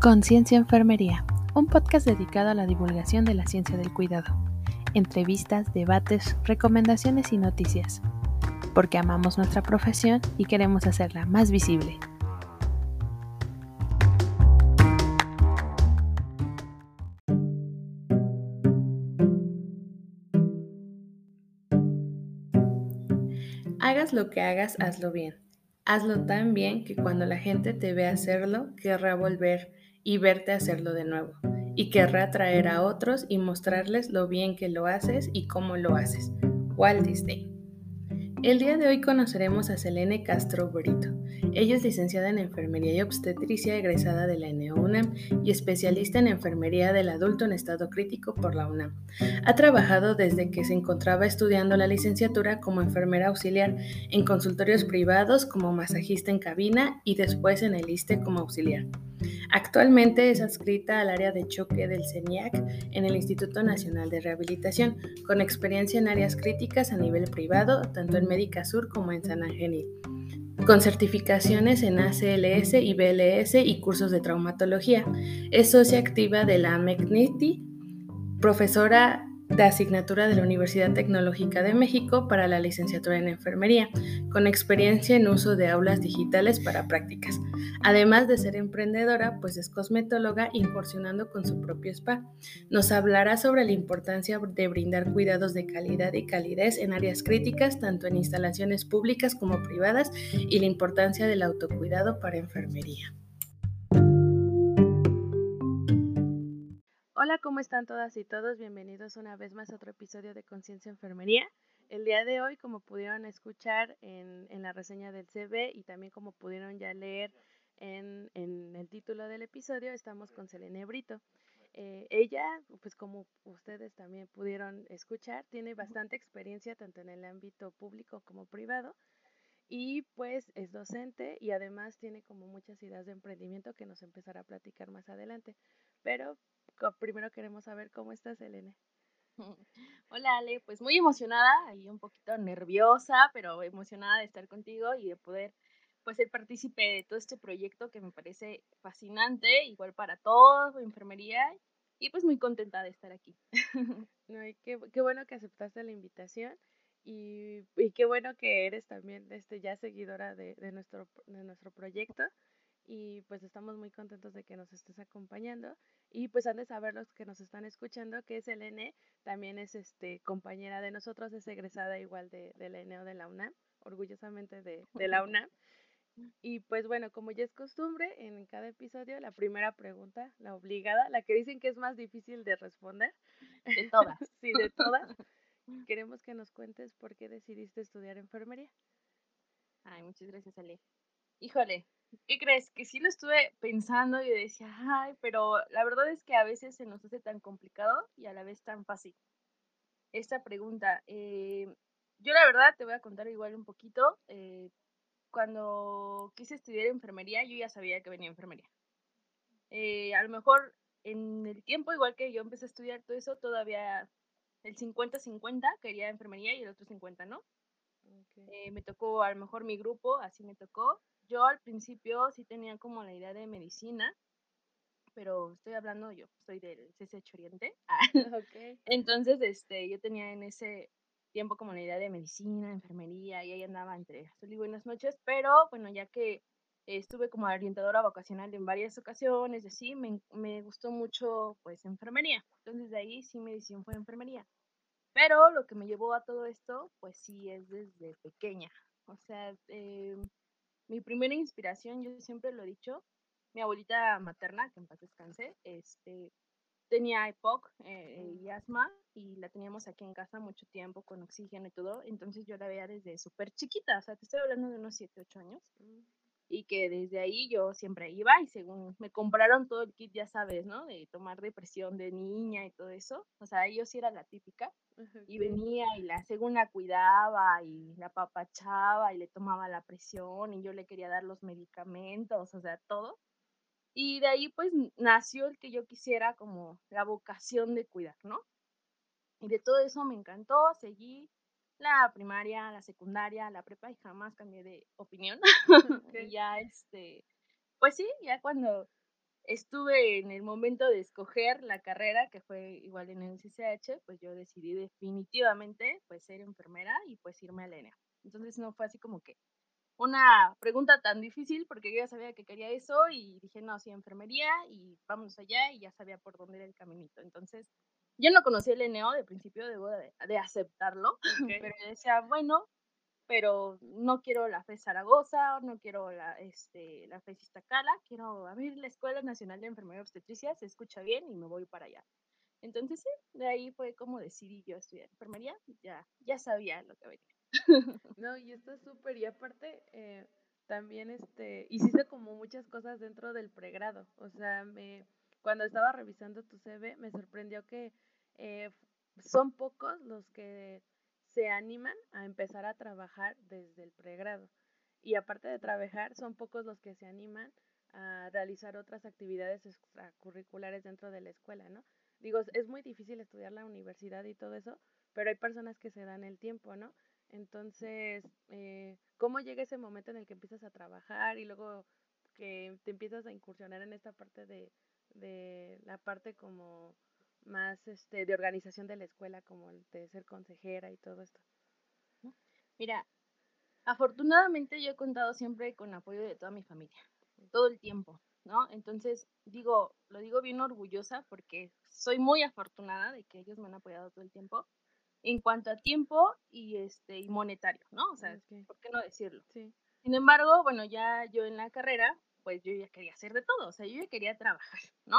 Conciencia Enfermería, un podcast dedicado a la divulgación de la ciencia del cuidado. Entrevistas, debates, recomendaciones y noticias. Porque amamos nuestra profesión y queremos hacerla más visible. Hagas lo que hagas, hazlo bien. Hazlo tan bien que cuando la gente te vea hacerlo, querrá volver y verte hacerlo de nuevo. Y querrá atraer a otros y mostrarles lo bien que lo haces y cómo lo haces. Walt Disney. El día de hoy conoceremos a Selene Castro Brito. Ella es licenciada en Enfermería y Obstetricia egresada de la NEUNAM y especialista en Enfermería del Adulto en Estado Crítico por la UNAM. Ha trabajado desde que se encontraba estudiando la licenciatura como enfermera auxiliar en consultorios privados como masajista en cabina y después en el ISTE como auxiliar. Actualmente es adscrita al área de choque del CENIAC en el Instituto Nacional de Rehabilitación, con experiencia en áreas críticas a nivel privado, tanto en Médica Sur como en San Angelil, con certificaciones en ACLS y BLS y cursos de traumatología. Es socia activa de la MECNITI, profesora de asignatura de la Universidad Tecnológica de México para la licenciatura en enfermería, con experiencia en uso de aulas digitales para prácticas. Además de ser emprendedora, pues es cosmetóloga incursionando con su propio spa. Nos hablará sobre la importancia de brindar cuidados de calidad y calidez en áreas críticas, tanto en instalaciones públicas como privadas, y la importancia del autocuidado para enfermería. Hola, ¿cómo están todas y todos? Bienvenidos una vez más a otro episodio de Conciencia Enfermería. El día de hoy, como pudieron escuchar en, la reseña del CV y también como pudieron ya leer en, el título del episodio, estamos con Selene Brito. Eh, ella, pues como ustedes también pudieron escuchar, tiene bastante experiencia tanto en el ámbito público como privado y pues es docente y además tiene como muchas ideas de emprendimiento que nos empezará a platicar más adelante. Pero primero queremos saber cómo estás, Elena. Hola Ale, pues muy emocionada y un poquito nerviosa, pero emocionada de estar contigo y de poder pues ser partícipe de todo este proyecto que me parece fascinante, igual para todos, enfermería, y pues muy contenta de estar aquí. No, qué, bueno que aceptaste la invitación y, qué bueno que eres también este, ya seguidora de, de, nuestro, de nuestro proyecto y pues estamos muy contentos de que nos estés acompañando y pues han de saber los que nos están escuchando que es Selene, también es este compañera de nosotros, es egresada igual de, de la ENEO de la UNAM, orgullosamente de, de la UNAM. Y pues bueno, como ya es costumbre, en cada episodio la primera pregunta, la obligada, la que dicen que es más difícil de responder. De todas. sí, de todas. Queremos que nos cuentes por qué decidiste estudiar enfermería. Ay, muchas gracias, Ale. Híjole, ¿Qué crees? Que sí lo estuve pensando y decía, ay, pero la verdad es que a veces se nos hace tan complicado y a la vez tan fácil. Esta pregunta, eh, yo la verdad te voy a contar igual un poquito. Eh, cuando quise estudiar enfermería, yo ya sabía que venía enfermería. Eh, a lo mejor en el tiempo, igual que yo empecé a estudiar todo eso, todavía el 50-50 quería enfermería y el otro 50 no. me tocó a lo mejor mi grupo, así me tocó, yo al principio sí tenía como la idea de medicina, pero estoy hablando yo, soy del CCH Oriente. Entonces, este, yo tenía en ese tiempo como la idea de medicina, enfermería, y ahí andaba entre azul y buenas noches, pero bueno, ya que estuve como orientadora vocacional en varias ocasiones, así, me, me gustó mucho pues enfermería. Entonces de ahí sí mi decisión fue enfermería. Pero lo que me llevó a todo esto, pues sí es desde pequeña. O sea, eh, mi primera inspiración, yo siempre lo he dicho, mi abuelita materna, que en paz descanse, este, tenía EPOC eh, y asma y la teníamos aquí en casa mucho tiempo con oxígeno y todo, entonces yo la veía desde súper chiquita, o sea, te estoy hablando de unos 7, 8 años. Y que desde ahí yo siempre iba y según me compraron todo el kit, ya sabes, ¿no? De tomar depresión de niña y todo eso. O sea, yo sí era la típica y venía y la según la cuidaba y la papachaba y le tomaba la presión y yo le quería dar los medicamentos, o sea, todo. Y de ahí pues nació el que yo quisiera como la vocación de cuidar, ¿no? Y de todo eso me encantó, seguí, la primaria, la secundaria, la prepa y jamás cambié de opinión. y ya, este, pues sí, ya cuando estuve en el momento de escoger la carrera, que fue igual en el CCH, pues yo decidí definitivamente pues ser enfermera y pues irme a la ENEA. Entonces no fue así como que una pregunta tan difícil porque yo ya sabía que quería eso y dije, no, sí, enfermería y vámonos allá y ya sabía por dónde era el caminito. Entonces, yo no conocía el ENEO de principio, debo de, aceptarlo, pero yo decía, bueno, pero no quiero la FE Zaragoza, no quiero la, este, la FE Iztacala, quiero abrir la Escuela Nacional de Enfermería Obstetricia, se escucha bien y me voy para allá. Entonces, sí, de ahí fue como decidí yo estudiar enfermería, ya, ya sabía lo que venía. No, y está súper, y aparte, eh, también este, hiciste como muchas cosas dentro del pregrado, o sea, me, cuando estaba revisando tu CV, me sorprendió que eh, son pocos los que se animan a empezar a trabajar desde el pregrado. Y aparte de trabajar, son pocos los que se animan a realizar otras actividades extracurriculares dentro de la escuela, ¿no? Digo, es muy difícil estudiar la universidad y todo eso, pero hay personas que se dan el tiempo, ¿no? Entonces, eh, ¿cómo llega ese momento en el que empiezas a trabajar y luego que te empiezas a incursionar en esta parte de, de la parte como más este, de organización de la escuela, como el de ser consejera y todo esto? Mira, afortunadamente yo he contado siempre con apoyo de toda mi familia, todo el tiempo, ¿no? Entonces, digo, lo digo bien orgullosa porque soy muy afortunada de que ellos me han apoyado todo el tiempo en cuanto a tiempo y este y monetario, ¿no? O sea, ¿por qué no decirlo? Sí. Sin embargo, bueno, ya yo en la carrera, pues yo ya quería hacer de todo, o sea, yo ya quería trabajar, ¿no?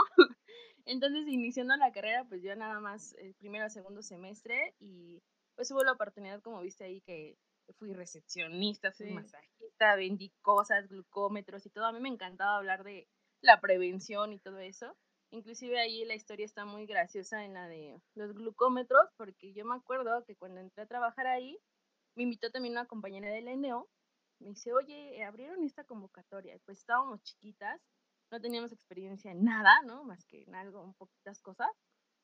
Entonces, iniciando la carrera, pues yo nada más el primero o segundo semestre y pues hubo la oportunidad, como viste ahí, que fui recepcionista, fui masajista, vendí cosas, glucómetros y todo. A mí me encantaba hablar de la prevención y todo eso. Inclusive ahí la historia está muy graciosa en la de los glucómetros, porque yo me acuerdo que cuando entré a trabajar ahí, me invitó también una compañera de la ENEO, me dice, oye, eh, abrieron esta convocatoria, pues estábamos chiquitas, no teníamos experiencia en nada, ¿no? Más que en algo, un poquitas cosas.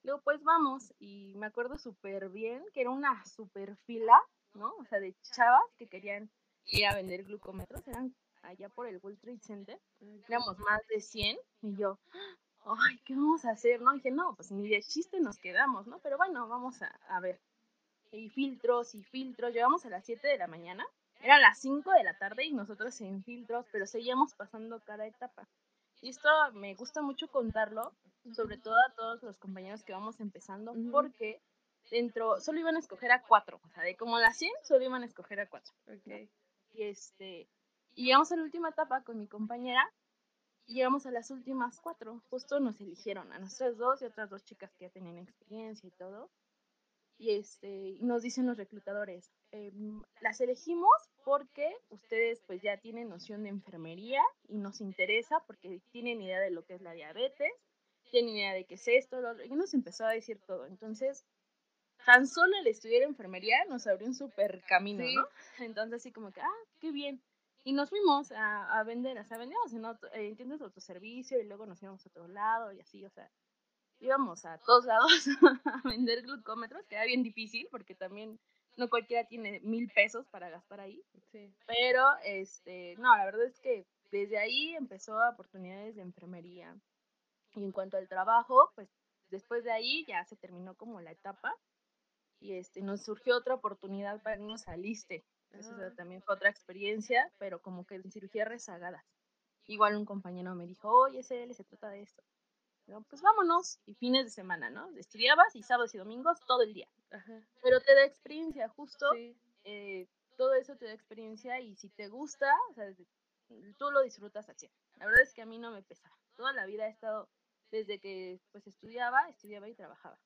Luego, pues vamos, y me acuerdo súper bien que era una súper fila, ¿no? O sea, de chavas que querían ir a vender glucómetros, eran allá por el World Trade Center, éramos más de 100, y yo, ay, ¿qué vamos a hacer? No, dije, no, pues ni de chiste nos quedamos, ¿no? Pero bueno, vamos a, a ver. Y filtros y filtros, llegamos a las 7 de la mañana, eran las 5 de la tarde y nosotros en filtros, pero seguíamos pasando cada etapa. Y esto me gusta mucho contarlo, sobre todo a todos los compañeros que vamos empezando, porque dentro solo iban a escoger a cuatro, o sea, de como las 100 solo iban a escoger a cuatro. Okay. Y este, y llegamos a la última etapa con mi compañera llegamos a las últimas cuatro. Justo nos eligieron a nosotras dos y otras dos chicas que ya tenían experiencia y todo. Y este, nos dicen los reclutadores, em, las elegimos porque ustedes pues ya tienen noción de enfermería y nos interesa porque tienen idea de lo que es la diabetes, tienen idea de qué es esto, y nos empezó a decir todo. Entonces, tan solo el estudiar enfermería nos abrió un súper camino, ¿no? Entonces, así como que, ah, qué bien. Y nos fuimos a, a vender, o sea, vendíamos en, otro, en tiendas de autoservicio y luego nos íbamos a otro lado y así, o sea, íbamos a todos lados a vender glucómetros, que era bien difícil porque también no cualquiera tiene mil pesos para gastar ahí. Sí. Pero, este, no, la verdad es que desde ahí empezó oportunidades de enfermería. Y en cuanto al trabajo, pues después de ahí ya se terminó como la etapa y este, nos surgió otra oportunidad para irnos al ISTE, eso también fue otra experiencia, pero como que en cirugía rezagadas. Igual un compañero me dijo, oye, Cele, se trata de esto. Pues vámonos. Y fines de semana, ¿no? Estudiabas y sábados y domingos todo el día. Pero te da experiencia, justo. Eh, todo eso te da experiencia y si te gusta, o sea, tú lo disfrutas así. La verdad es que a mí no me pesa. Toda la vida he estado, desde que pues estudiaba, estudiaba y trabajaba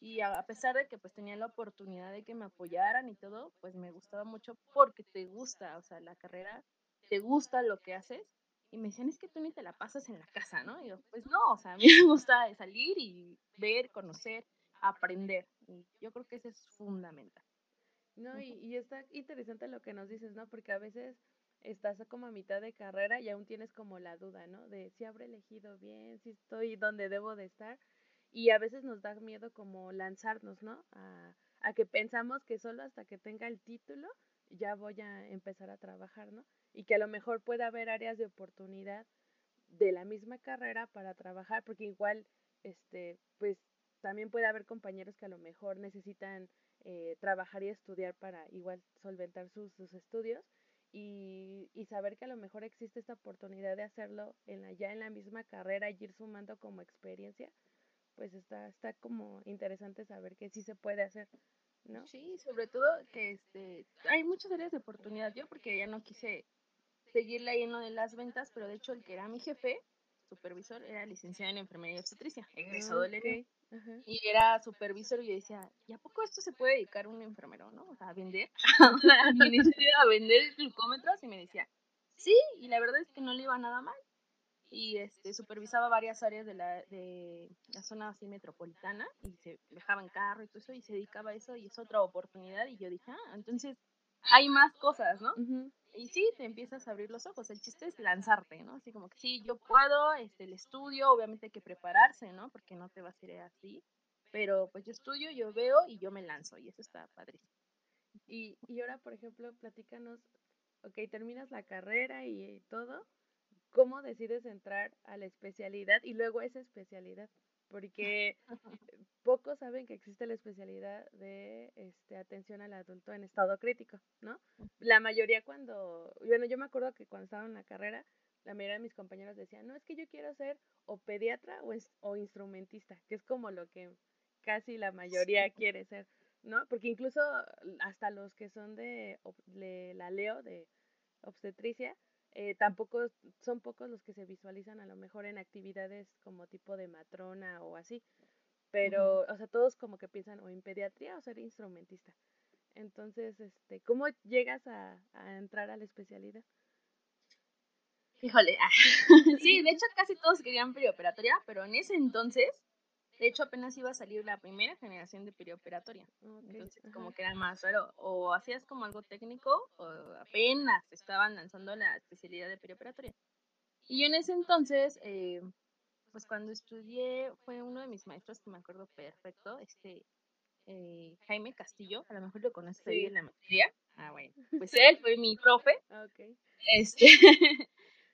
y a, pesar de que pues tenía la oportunidad de que me apoyaran y todo, pues me gustaba mucho porque te gusta, o sea, la carrera, te gusta lo que haces. Y me decían, es que tú ni te la pasas en la casa, ¿no? Y yo, pues no, o sea, a mí me gusta salir y ver, conocer, aprender. Y yo creo que eso es fundamental. No, y, y está interesante lo que nos dices, ¿no? Porque a veces estás como a mitad de carrera y aún tienes como la duda, ¿no? De si habré elegido bien, si estoy donde debo de estar y a veces nos da miedo como lanzarnos, ¿no? A, a, que pensamos que solo hasta que tenga el título ya voy a empezar a trabajar, ¿no? Y que a lo mejor pueda haber áreas de oportunidad de la misma carrera para trabajar, porque igual, este, pues también puede haber compañeros que a lo mejor necesitan eh, trabajar y estudiar para igual solventar sus, sus estudios y, y, saber que a lo mejor existe esta oportunidad de hacerlo en la, ya en la misma carrera y ir sumando como experiencia, pues está, está como interesante saber que sí se puede hacer, ¿no? Sí, sobre todo que este, hay muchas áreas de oportunidad. Yo porque ya no quise seguirle ahí en lo de las ventas, pero de hecho el que era mi jefe, supervisor, era licenciado en enfermería y obstetricia, egresado del okay. Y era supervisor y yo decía, ¿y a poco esto se puede dedicar un enfermero, no? O sea, a vender, a vender glucómetros y me decía, sí, y la verdad es que no le iba nada mal. Y este, supervisaba varias áreas de la, de la zona así metropolitana y se dejaba en carro y todo eso y se dedicaba a eso y es otra oportunidad y yo dije, ah, entonces hay más cosas, ¿no? Y sí, te empiezas a abrir los ojos. El chiste es lanzarte, ¿no? Así como que sí, yo puedo, este, el estudio, obviamente hay que prepararse, ¿no? Porque no te va a ser así. Pero pues yo estudio, yo veo y yo me lanzo y eso está padrísimo. Y, y ahora, por ejemplo, platícanos, ok, terminas la carrera y todo, ¿cómo decides entrar a la especialidad y luego esa especialidad? Porque pocos saben que existe la especialidad de este, atención al adulto en estado crítico, ¿no? La mayoría cuando, bueno, yo me acuerdo que cuando estaba en la carrera, la mayoría de mis compañeros decían, no, es que yo quiero ser o pediatra o, o instrumentista, que es como lo que casi la mayoría quiere ser, ¿no? Porque incluso hasta los que son de, de la Leo, de obstetricia, eh, tampoco son pocos los que se visualizan a lo mejor en actividades como tipo de matrona o así. Pero, o sea, todos como que piensan o en pediatría o ser instrumentista. Entonces, este, ¿cómo llegas a, a entrar a la especialidad? Híjole, ah, sí, de hecho casi todos querían perioperatoria, pero en ese entonces de hecho, apenas iba a salir la primera generación de perioperatoria. Entonces, como que era más raro. O hacías como algo técnico, o apenas estaban lanzando la especialidad de perioperatoria. Y yo en ese entonces, eh, pues cuando estudié, fue uno de mis maestros que me acuerdo perfecto, este eh, Jaime Castillo, a lo mejor lo conoces ahí en la materia. Ah, bueno, pues él fue mi profe. Okay. Este,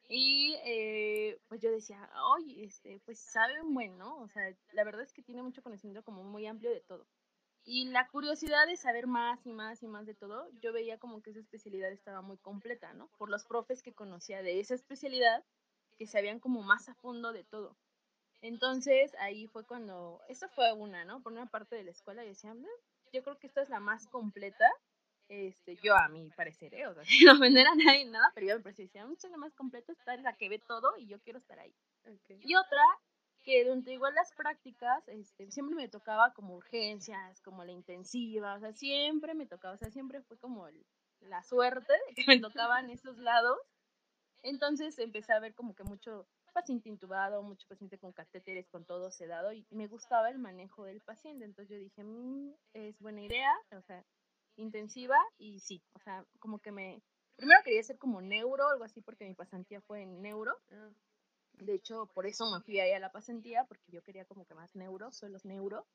Y eh, pues yo decía, oye, este, pues sabe un buen, ¿no? O sea, la verdad es que tiene mucho conocimiento como muy amplio de todo. Y la curiosidad de saber más y más y más de todo, yo veía como que esa especialidad estaba muy completa, ¿no? Por los profes que conocía de esa especialidad, que sabían como más a fondo de todo. Entonces ahí fue cuando, esa fue una, ¿no? Por una parte de la escuela, yo decía, yo creo que esta es la más completa este, yo a mi parecer, ¿eh? o sea, no ofender a nadie, nada, pero yo me parecía, decía, mucho más completo está la que ve todo y yo quiero estar ahí. Y otra, que durante igual las prácticas, este, siempre me tocaba como urgencias, como la intensiva, o sea, siempre me tocaba, o sea, siempre fue como la suerte de que me tocaban esos lados. Entonces empecé a ver como que mucho paciente intubado, mucho paciente con catéteres, con todo sedado, y me gustaba el manejo del paciente. Entonces yo dije, mmm, es buena idea, o sea, intensiva y sí, o sea, como que me... Primero quería ser como neuro, algo así, porque mi pasantía fue en neuro. Ah. De hecho, por eso me fui ahí a la pasantía, porque yo quería como que más neuro, solo neuro.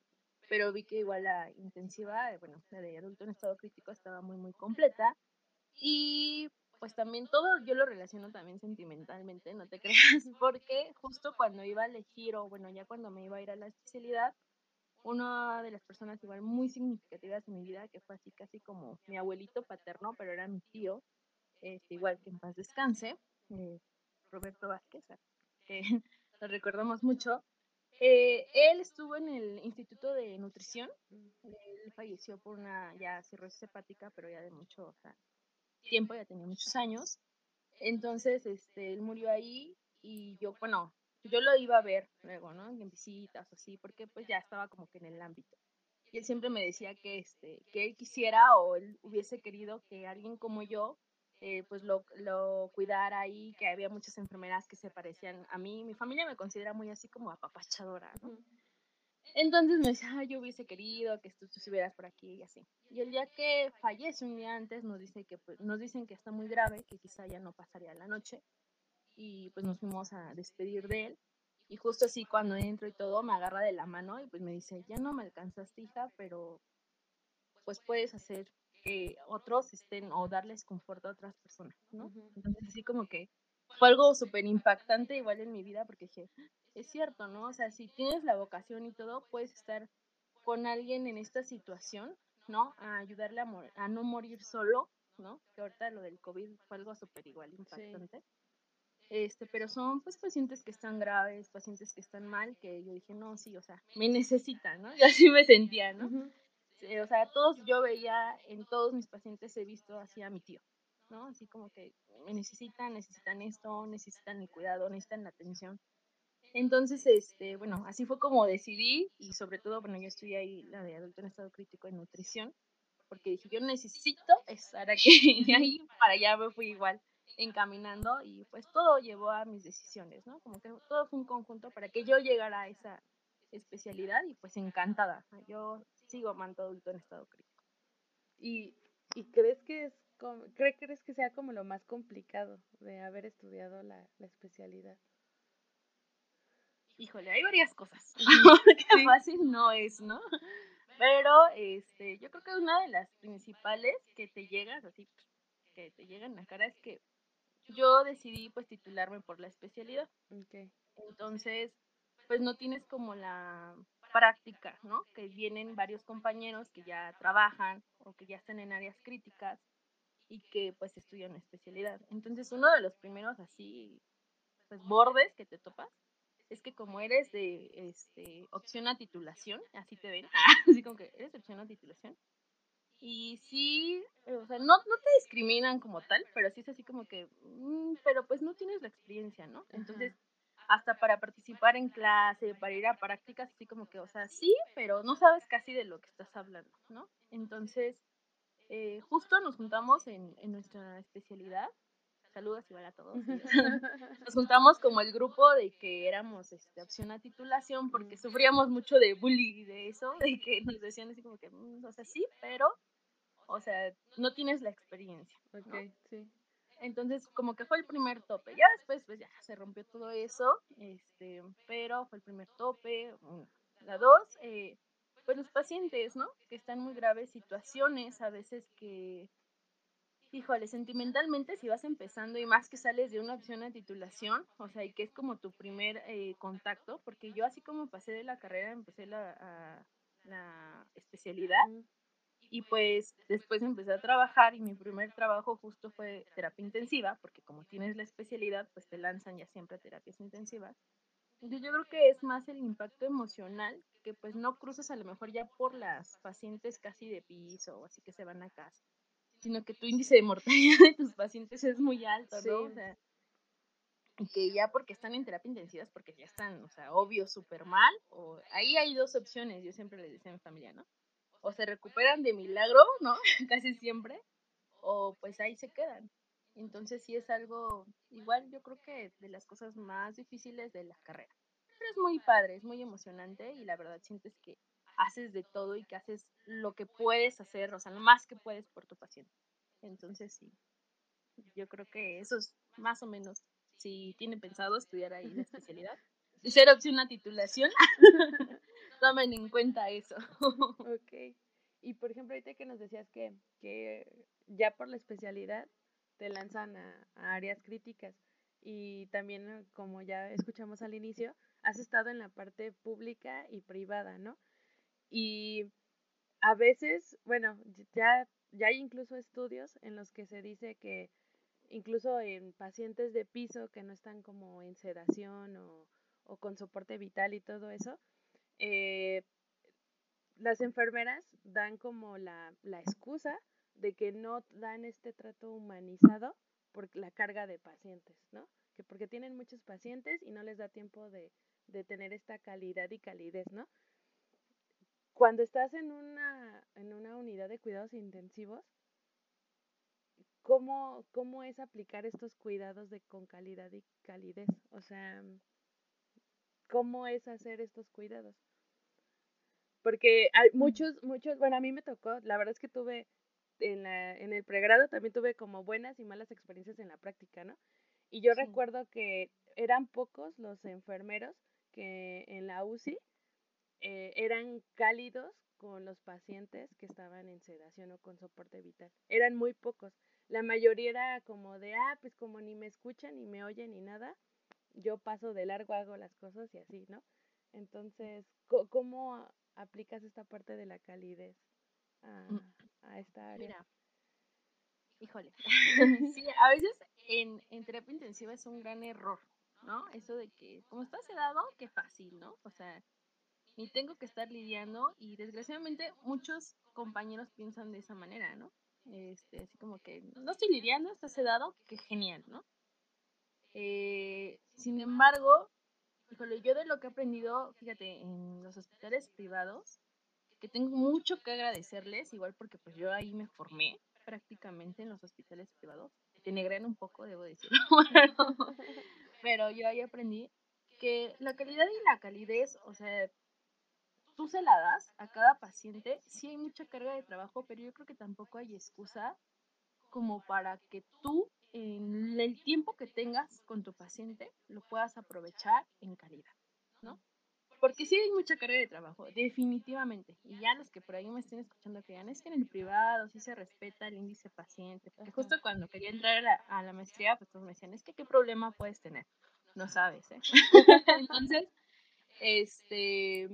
Pero vi que igual la intensiva, eh, bueno, la de adulto en estado crítico estaba muy, muy completa. Y pues también todo yo lo relaciono también sentimentalmente, no te creas, porque justo cuando iba a elegir, o bueno, ya cuando me iba a ir a la especialidad, una de las personas igual muy significativas en mi vida, que fue así casi como mi abuelito paterno, pero era mi tío, este, igual que en paz descanse, eh, Roberto Vázquez, que lo recordamos mucho. Eh, él estuvo en el Instituto de Nutrición, él falleció por una ya cirrosis hepática, pero ya de mucho tiempo, ya tenía muchos años. Entonces, este, él murió ahí y yo, bueno, yo lo iba a ver luego, ¿no? En visitas o así, porque pues ya estaba como que en el ámbito. Y él siempre me decía que, este, que él quisiera o él hubiese querido que alguien como yo eh, pues lo, lo, cuidara ahí, que había muchas enfermeras que se parecían a mí. Mi familia me considera muy así como apapachadora, ¿no? Entonces me decía, yo hubiese querido que tú, estuvieras por aquí y así. Y el día que fallece, un día antes, nos, dice que, pues, nos dicen que está muy grave, que quizá ya no pasaría la noche y pues nos fuimos a despedir de él. Y justo así cuando entro y todo, me agarra de la mano y pues me dice, ya no me alcanzaste hija, pero pues puedes hacer que otros estén o darles confort a otras personas, ¿no? Entonces así como que fue algo súper impactante igual en mi vida porque dije, es cierto, ¿no? O sea, si tienes la vocación y todo, puedes estar con alguien en esta situación, ¿no? A ayudarle a, a no morir solo, ¿no? Que ahorita lo del COVID fue algo súper igual impactante. Este, pero son pues pacientes que están graves, pacientes que están mal, que yo dije, no, sí, o sea, me necesitan, ¿no? Y así me sentía, ¿no? o sea, todos, yo veía, en todos mis pacientes he visto así a mi tío, ¿no? Así como que me necesitan, necesitan esto, necesitan mi cuidado, necesitan la atención. Entonces, este, bueno, así fue como decidí y sobre todo, bueno, yo estudié ahí la de adulto en estado crítico en nutrición, porque dije, yo necesito estar aquí, y ahí para allá me fui igual encaminando y pues todo llevó a mis decisiones, ¿no? Como que todo fue un conjunto para que yo llegara a esa especialidad y pues encantada. Yo sigo amando adulto en estado crítico. ¿Y, y crees que es como, crees que sea como lo más complicado de haber estudiado la, la especialidad? Híjole, hay varias cosas. que fácil no es, ¿no? Pero este, yo creo que una de las principales que te llegas así, que te llegan a la cara es que yo decidí pues titularme por la especialidad. Entonces, pues no tienes como la práctica, ¿no? Que vienen varios compañeros que ya trabajan o que ya están en áreas críticas y que pues estudian especialidad. Entonces, uno de los primeros así, pues bordes que te topas es que como eres de este, opción a titulación, así te ven, así como que eres opción a titulación, y sí, o sea, no, no te discriminan como tal, pero sí es así como que, mm, pero pues no tienes la experiencia, ¿no? Entonces, hasta para participar en clase, para ir a prácticas, así como que, o sea, sí, pero no sabes casi de lo que estás hablando, ¿no? Entonces, eh, justo nos juntamos en, en nuestra especialidad saludos igual a todos. Nos juntamos como el grupo de que éramos este, opción a titulación porque sufríamos mucho de bullying de eso, de que nos decían así como que, mm, o sea, sí, pero, o sea, no tienes la experiencia. Ok, sí. Entonces, como que fue el primer tope. Ya después, pues ya se rompió todo eso, este, pero fue el primer tope. La dos, eh, pues los pacientes, ¿no? Que están en muy graves situaciones, a veces que híjole, sentimentalmente si vas empezando y más que sales de una opción a titulación, o sea, y que es como tu primer eh, contacto, porque yo así como pasé de la carrera, empecé la, la especialidad y pues después empecé a trabajar y mi primer trabajo justo fue terapia intensiva, porque como tienes la especialidad, pues te lanzan ya siempre a terapias intensivas. Entonces yo creo que es más el impacto emocional que pues no cruzas a lo mejor ya por las pacientes casi de piso o así que se van a casa sino que tu índice de mortalidad de tus pacientes es muy alto, ¿no? O sea, y que ya porque están en terapia intensiva es porque ya están, o sea, obvio, súper mal, o ahí hay dos opciones, yo siempre les decía a mi familia, ¿no? O se recuperan de milagro, ¿no? Casi siempre, o pues ahí se quedan. Entonces sí es algo, igual yo creo que de las cosas más difíciles de la carrera. Pero es muy padre, es muy emocionante y la verdad sientes que haces de todo y que haces lo que puedes hacer, o sea, lo más que puedes por tu paciente. Entonces, sí, yo creo que eso es más o menos, si tienen pensado estudiar ahí la especialidad, y ser opción a titulación, tomen en cuenta eso. ok. Y por ejemplo, ahorita que nos decías que, que ya por la especialidad te lanzan a, a áreas críticas y también, como ya escuchamos al inicio, has estado en la parte pública y privada, ¿no? Y a veces, bueno, ya, ya hay incluso estudios en los que se dice que incluso en pacientes de piso que no están como en sedación o, o con soporte vital y todo eso, eh, las enfermeras dan como la, la excusa de que no dan este trato humanizado por la carga de pacientes, ¿no? Que porque tienen muchos pacientes y no les da tiempo de, de tener esta calidad y calidez, ¿no? Cuando estás en una, en una unidad de cuidados intensivos, ¿cómo, ¿cómo es aplicar estos cuidados de con calidad y calidez? O sea, ¿cómo es hacer estos cuidados? Porque hay muchos, muchos, bueno, a mí me tocó, la verdad es que tuve en, la, en el pregrado también tuve como buenas y malas experiencias en la práctica, ¿no? Y yo recuerdo que eran pocos los enfermeros que en la UCI eh, eran cálidos con los pacientes que estaban en sedación o con soporte vital. Eran muy pocos. la mayoría era como de, ah, pues como ni me escuchan, ni me oyen, ni nada, yo paso de largo, hago las cosas y así, ¿no? Entonces, ¿cómo aplicas esta parte de la calidez a, mm. a esta área? Mira, híjole, sí, a veces en, en terapia intensiva es un gran error, ¿no? Eso de que, como está sedado, qué fácil, ¿no? O sea, ni tengo que estar lidiando y desgraciadamente muchos compañeros piensan de esa manera, ¿no? Este, así como que no estoy lidiando, está sedado, qué genial, ¿no? Eh, sin embargo, híjole, yo de lo que he aprendido, fíjate, en los hospitales privados, que tengo mucho que agradecerles, igual porque pues yo ahí me formé prácticamente en los hospitales privados, te negrean un poco, debo decirlo, pero yo ahí aprendí que la calidad y la calidez, o sea, tú se la das a cada paciente, sí hay mucha carga de trabajo, pero yo creo que tampoco hay excusa como para que tú en el tiempo que tengas con tu paciente lo puedas aprovechar en calidad, ¿no? Porque sí hay mucha carga de trabajo, definitivamente. Y ya los que por ahí me estén escuchando que es que en el privado sí se respeta el índice paciente. Porque justo cuando quería entrar a la, a la maestría, pues todos me decían, es que qué problema puedes tener. No sabes, ¿eh? Entonces, este,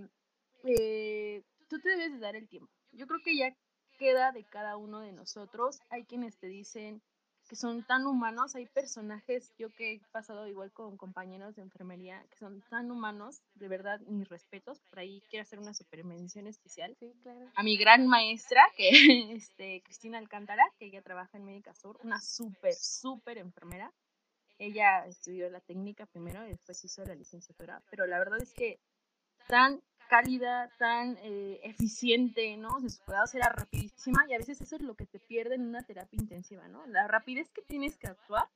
eh, tú te debes de dar el tiempo. Yo creo que ya queda de cada uno de nosotros. Hay quienes te dicen, que son tan humanos. Hay personajes, yo que he pasado igual con compañeros de enfermería, que son tan humanos, de verdad, mis respetos. Por ahí quiero hacer una super mención especial sí, claro. a mi gran maestra, que este, Cristina Alcántara, que ella trabaja en Médica Sur, una súper, súper enfermera. Ella estudió la técnica primero y después hizo la licenciatura, pero la verdad es que tan cálida, tan eh, eficiente, ¿no? su cuidados era rapidísima y a veces eso es lo que te pierde en una terapia intensiva, ¿no? La rapidez que tienes que actuar,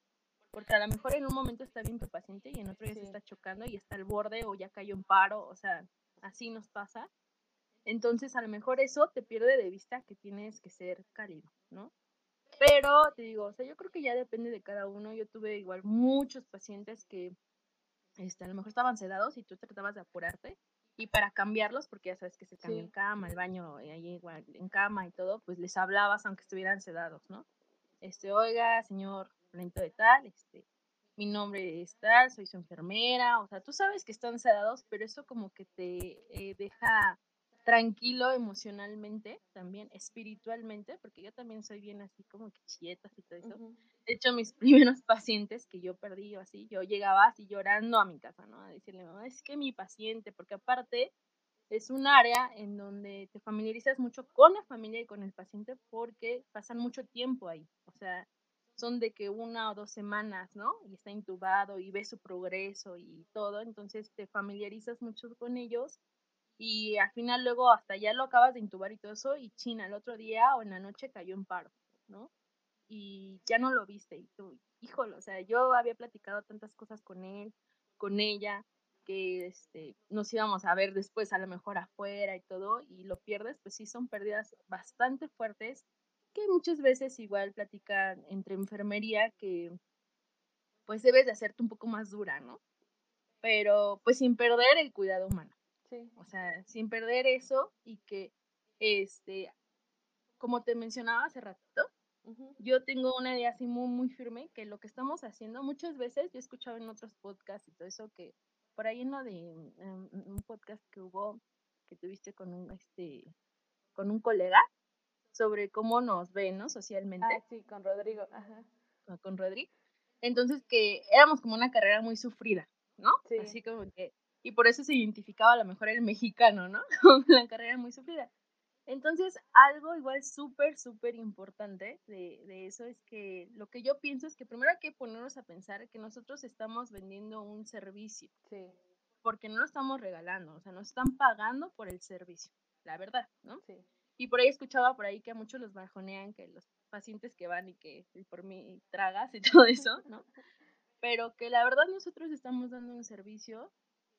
porque a lo mejor en un momento está bien tu paciente y en otro ya se está chocando y está al borde o ya cayó en paro, o sea, así nos pasa. Entonces, a lo mejor eso te pierde de vista que tienes que ser cálido, ¿no? Pero te digo, o sea, yo creo que ya depende de cada uno. Yo tuve igual muchos pacientes que este, a lo mejor estaban sedados y tú tratabas de apurarte y para cambiarlos, porque ya sabes que se cambia en cama, el baño, y ahí igual en cama y todo, pues les hablabas aunque estuvieran sedados, ¿no? Este, oiga, señor lento de tal, este, mi nombre es tal, soy su enfermera, o sea, tú sabes que están sedados, pero eso como que te eh, deja tranquilo emocionalmente, también espiritualmente, porque yo también soy bien así como que chietas y todo eso. De hecho, mis primeros pacientes que yo perdí o así, yo llegaba así llorando a mi casa, ¿no? A decirle, mamá, es que mi paciente, porque aparte es un área en donde te familiarizas mucho con la familia y con el paciente porque pasan mucho tiempo ahí. O sea, son de que una o dos semanas, ¿no? Y está intubado y ves su progreso y todo, entonces te familiarizas mucho con ellos y al final luego hasta ya lo acabas de intubar y todo eso y China el otro día o en la noche cayó en paro, ¿no? Y ya no lo viste y tú, híjole, o sea, yo había platicado tantas cosas con él, con ella, que este, nos íbamos a ver después a lo mejor afuera y todo y lo pierdes, pues sí son pérdidas bastante fuertes que muchas veces igual platican entre enfermería que pues debes de hacerte un poco más dura, ¿no? Pero pues sin perder el cuidado humano. O sea, sin perder eso y que, este, como te mencionaba hace ratito, yo tengo una idea así muy, muy firme que lo que estamos haciendo muchas veces, yo he escuchado en otros podcasts y todo eso, que por ahí en lo de un podcast que hubo, que tuviste con un, este, con un colega, sobre cómo nos ven, ¿no? Socialmente. Ah, sí, con Rodrigo. Ajá. Con Rodrigo. Entonces, que éramos como una carrera muy sufrida, ¿no? Sí. Así como que y por eso se identificaba a lo mejor el mexicano, ¿no? la carrera muy sufrida. Entonces, algo igual súper, súper importante de, de, eso es que lo que yo pienso es que primero hay que ponernos a pensar que nosotros estamos vendiendo un servicio. Sí. Porque no lo estamos regalando, o sea, nos están pagando por el servicio, la verdad, ¿no? Sí. Y por ahí escuchaba por ahí que a muchos los bajonean, que los pacientes que van y que por mí tragas y todo eso, ¿no? Pero que la verdad nosotros estamos dando un servicio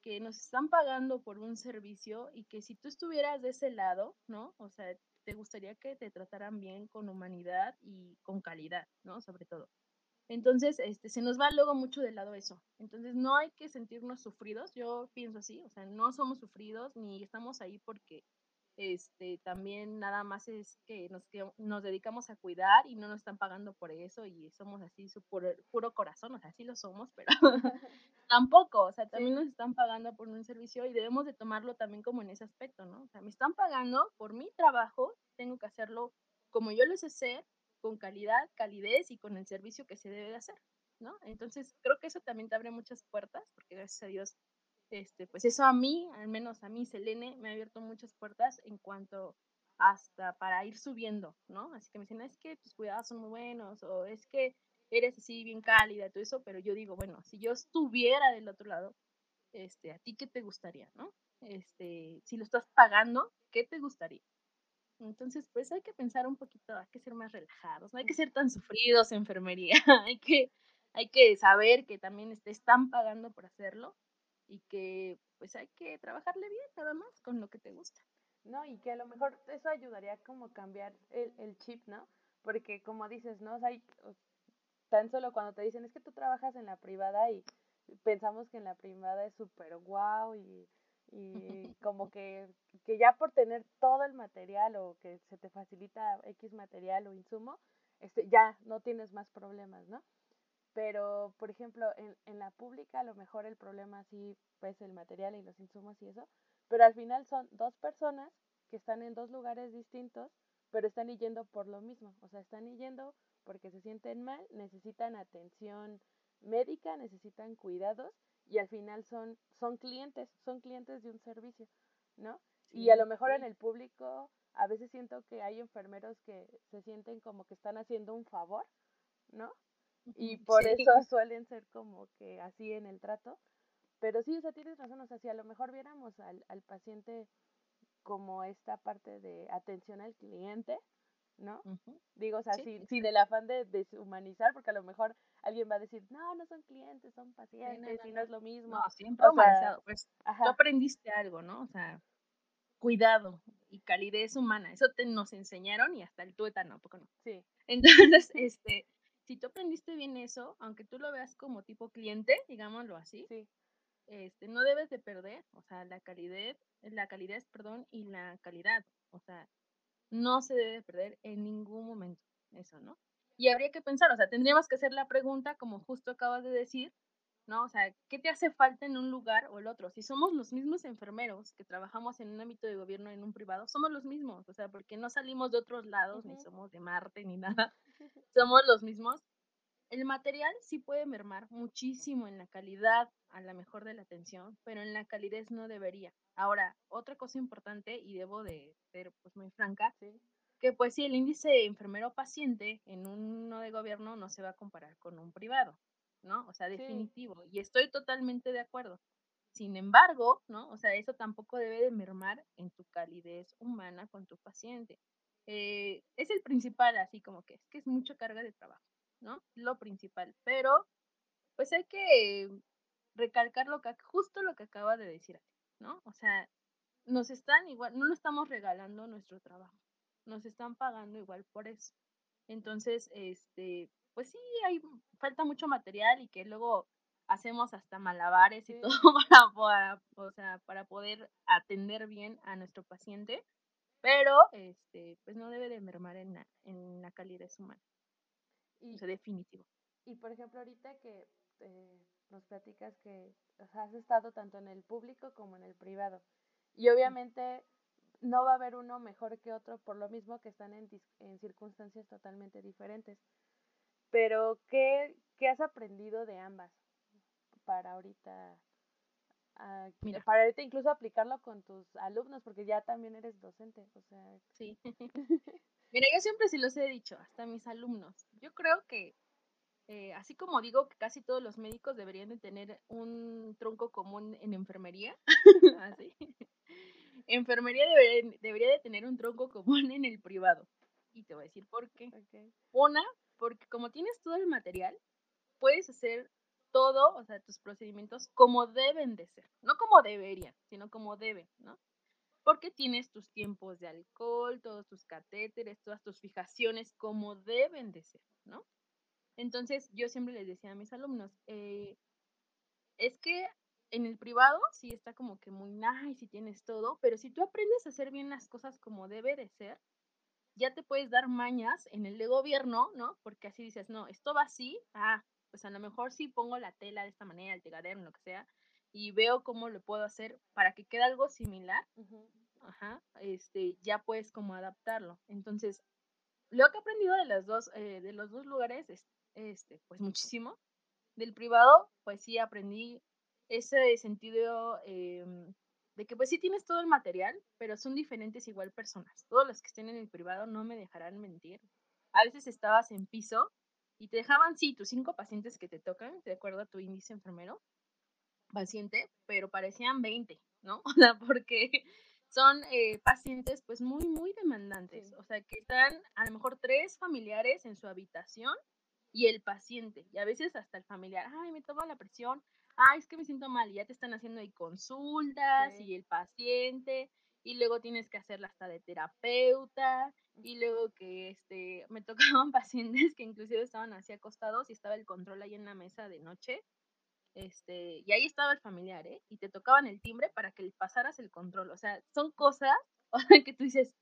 que nos están pagando por un servicio y que si tú estuvieras de ese lado, ¿no? O sea, te gustaría que te trataran bien con humanidad y con calidad, ¿no? Sobre todo. Entonces, este, se nos va luego mucho del lado eso. Entonces, no hay que sentirnos sufridos, yo pienso así, o sea, no somos sufridos ni estamos ahí porque este, también nada más es que nos, nos dedicamos a cuidar y no nos están pagando por eso y somos así su puro, puro corazón, o sea, sí lo somos, pero tampoco, o sea, también nos están pagando por un servicio y debemos de tomarlo también como en ese aspecto, ¿no? O sea, me están pagando por mi trabajo, tengo que hacerlo como yo lo sé hacer, con calidad, calidez y con el servicio que se debe de hacer, ¿no? Entonces, creo que eso también te abre muchas puertas, porque gracias a Dios este, pues eso a mí, al menos a mí, Selene, me ha abierto muchas puertas en cuanto hasta para ir subiendo, ¿no? Así que me dicen, es que tus cuidados son muy buenos, o es que eres así bien cálida, todo eso, pero yo digo, bueno, si yo estuviera del otro lado, este, ¿a ti qué te gustaría, no? Este, si lo estás pagando, ¿qué te gustaría? Entonces, pues hay que pensar un poquito, hay que ser más relajados, no hay que ser tan sufridos en enfermería, hay que, hay que saber que también te están pagando por hacerlo y que pues hay que trabajarle bien nada más con lo que te gusta. No, y que a lo mejor eso ayudaría como cambiar el, el chip, ¿no? Porque como dices, ¿no? Sea, tan solo cuando te dicen es que tú trabajas en la privada y pensamos que en la privada es súper guau y, y como que, que ya por tener todo el material o que se te facilita X material o insumo, este, ya no tienes más problemas, ¿no? Pero, por ejemplo, en, en la pública a lo mejor el problema sí pues el material y los insumos y eso, pero al final son dos personas que están en dos lugares distintos, pero están yendo por lo mismo, o sea, están yendo porque se sienten mal, necesitan atención médica, necesitan cuidados y al final son, son clientes, son clientes de un servicio, ¿no? y a lo mejor en el público a veces siento que hay enfermeros que se sienten como que están haciendo un favor, ¿no? Y por eso suelen ser como que así en el trato. Pero sí, o sea, tienes razón, o sea, si a lo mejor viéramos al, al paciente como esta parte de atención al cliente, ¿no? Digo, o sea, sin, sin, el afán de deshumanizar, porque a lo mejor alguien va a decir, no, no son clientes, son pacientes, y no es lo mismo. No, siempre. Pues tú aprendiste algo, ¿no? O sea, cuidado y calidez humana. Eso te nos enseñaron y hasta el tuétano, ¿poco no? Sí. Entonces, este, si tú aprendiste bien eso, aunque tú lo veas como tipo cliente, digámoslo así, este, no debes de perder, o sea, la calidez, la calidez, perdón, y la calidad, o sea, no se debe de perder en ningún momento eso, ¿no? Y habría que pensar, o sea, tendríamos que hacer la pregunta, como justo acabas de decir, ¿no? O sea, ¿qué te hace falta en un lugar o el otro? Si somos los mismos enfermeros que trabajamos en un ámbito de gobierno en un privado, somos los mismos, o sea, porque no salimos de otros lados, ni somos de Marte, ni nada, somos los mismos. El material sí puede mermar muchísimo en la calidad, a la mejor de la atención, pero en la calidez no debería. Ahora, otra cosa importante, y debo de ser pues muy franca, que pues sí, el índice enfermero-paciente en uno de gobierno no se va a comparar con un privado. ¿no? O sea, definitivo. Y estoy totalmente de acuerdo. Sin embargo, ¿no? O sea, eso tampoco debe de mermar en tu calidez humana con tu paciente. Eh, es el principal, así como que es que es mucha carga de trabajo, ¿no? Lo principal. Pero, pues hay que recalcar lo que, justo lo que acaba de decir, ¿no? O sea, nos están igual, no nos estamos regalando nuestro trabajo, nos están pagando igual por eso. Entonces, este, pues sí, hay, falta mucho material y que luego hacemos hasta malabares y todo para, o sea, para poder atender bien a nuestro paciente, pero este, pues no debe de mermar en la, en la calidez humana. Y, Eso definitivo. Y por ejemplo, ahorita que eh, nos platicas que has estado tanto en el público como en el privado, y obviamente no va a haber uno mejor que otro por lo mismo que están en, en circunstancias totalmente diferentes. Pero, ¿qué, ¿qué has aprendido de ambas para ahorita? Ah, Mira. Para ahorita incluso aplicarlo con tus alumnos, porque ya también eres docente, o sea. Sí. Mira, yo siempre sí los he dicho, hasta mis alumnos. Yo creo que, eh, así como digo que casi todos los médicos deberían de tener un tronco común en enfermería, así. enfermería debería, debería, de tener un tronco común en el privado. Y te voy a decir por qué. Una, porque como tienes todo el material, puedes hacer todo, o sea, tus procedimientos como deben de ser, no como deberían, sino como deben, ¿no? Porque tienes tus tiempos de alcohol, todos tus catéteres, todas tus fijaciones como deben de ser, ¿no? Entonces, yo siempre les decía a mis alumnos, eh, es que en el privado sí está como que muy nice y tienes todo, pero si tú aprendes a hacer bien las cosas como debe de ser, ya te puedes dar mañas en el de gobierno, ¿no? Porque así dices, no, esto va así, ah, pues a lo mejor sí pongo la tela de esta manera, el tegadero, lo que sea, y veo cómo lo puedo hacer para que quede algo similar, ajá, este, ya puedes como adaptarlo. Entonces, lo que he aprendido de las dos, eh, de los dos lugares es, este, pues muchísimo. Del privado, pues sí aprendí ese sentido em, de que pues sí tienes todo el material, pero son diferentes igual personas. Todos los que estén en el privado no me dejarán mentir. A veces estabas en piso y te dejaban, sí, tus cinco pacientes que te tocan, de acuerdo a tu índice enfermero, paciente, pero parecían 20, ¿no? O sea, porque son eh, pacientes pues muy, muy demandantes. O sea, que están a lo mejor tres familiares en su habitación y el paciente, y a veces hasta el familiar, ay, me toma la presión, ay, es que me siento mal, y ya te están haciendo ahí consultas y el paciente, y luego tienes que hacerla hasta de terapeuta, y luego que este, me tocaban pacientes que inclusive estaban así acostados y estaba el control ahí en la mesa de noche, este, y ahí estaba el familiar, ¿eh? Y te tocaban el timbre para que le pasaras el control, o sea, son cosas que tú dices,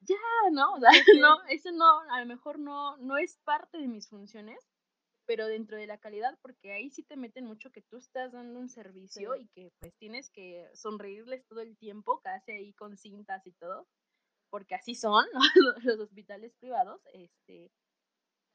ya, ¿no? O sea, no, eso no, a lo mejor no, no es parte de mis funciones, pero dentro de la calidad, porque ahí sí te meten mucho que tú estás dando un servicio y que pues tienes que sonreírles todo el tiempo, casi ahí con cintas y todo, porque así son los hospitales privados, este,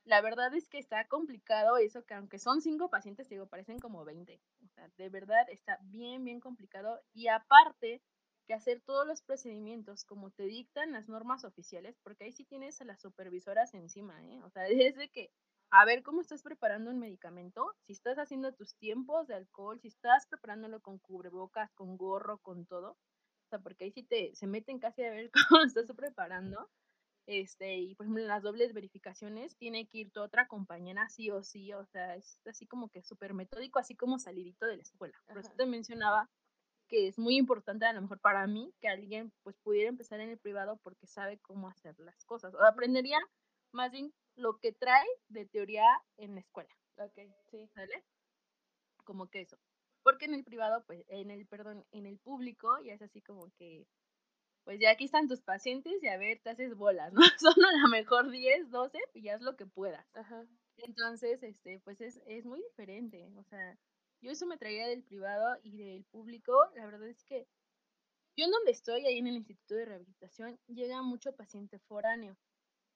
la verdad es que está complicado eso, que aunque son cinco pacientes, digo, parecen como 20. O sea, de verdad está bien, bien complicado. Y aparte, que hacer todos los procedimientos como te dictan las normas oficiales, porque ahí sí tienes a las supervisoras encima, ¿eh? O sea, desde que a ver cómo estás preparando un medicamento, si estás haciendo tus tiempos de alcohol, si estás preparándolo con cubrebocas, con gorro, con todo, o sea, porque ahí sí te se meten casi a ver cómo estás preparando. Este, y por ejemplo, en las dobles verificaciones tiene que ir tu otra compañera sí o sí, o sea, es así como que súper metódico, así como salidito de la escuela. Por eso te mencionaba que es muy importante a lo mejor para mí que alguien pues pudiera empezar en el privado porque sabe cómo hacer las cosas. O aprendería más bien lo que trae de teoría en la escuela. Ok, sí. ¿Sale? Como que eso. Porque en el privado, pues, en el, perdón, en el público ya es así como que, pues ya aquí están tus pacientes y a ver, te haces bolas, ¿no? Son a lo mejor 10, 12 y ya es lo que puedas. Ajá. Entonces, este, pues es, es muy diferente. O sea, yo eso me traía del privado y del público. La verdad es que yo en donde estoy, ahí en el Instituto de Rehabilitación, llega mucho paciente foráneo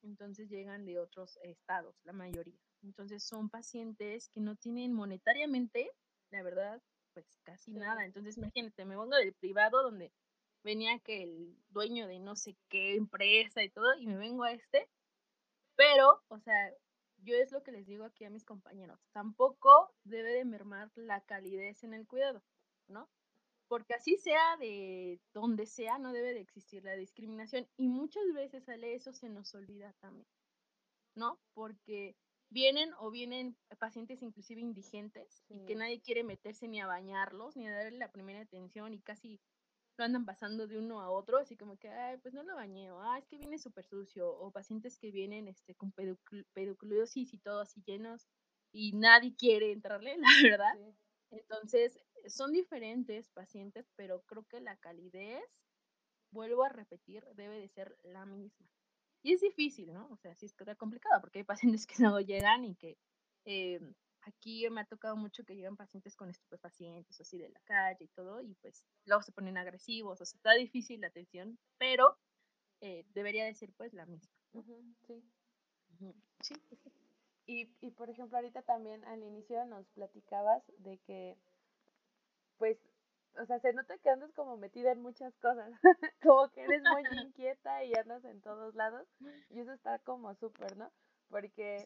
entonces llegan de otros estados, la mayoría. Entonces son pacientes que no tienen monetariamente, la verdad, pues casi nada. Entonces imagínate, me vengo del privado donde venía que el dueño de no sé qué empresa y todo, y me vengo a este, pero, o sea, yo es lo que les digo aquí a mis compañeros, tampoco debe de mermar la calidez en el cuidado, ¿no? porque así sea de donde sea, no debe de existir la discriminación y muchas veces sale eso se nos olvida también, ¿no? Porque vienen o vienen pacientes inclusive indigentes y que nadie quiere meterse ni a bañarlos ni a darle la primera atención y casi lo andan pasando de uno a otro, así como que, ay, pues no lo bañé, o ah, es que viene súper sucio, o pacientes que vienen este, con pedocludosis y todo así llenos y nadie quiere entrarle, la verdad. Entonces, son diferentes pacientes, pero creo que la calidez, vuelvo a repetir, debe de ser la misma. Y es difícil, ¿no? O sea, sí es complicado, porque hay pacientes que no llegan y que eh, aquí me ha tocado mucho que llegan pacientes con estupefacientes, así de la calle y todo, y pues luego se ponen agresivos, o sea, está difícil la atención, pero eh, debería de ser pues la misma. sí. sí. Y, y por ejemplo, ahorita también al inicio nos platicabas de que pues, o sea, se nota que andas como metida en muchas cosas, como que eres muy inquieta y andas en todos lados, y eso está como súper, ¿no? Porque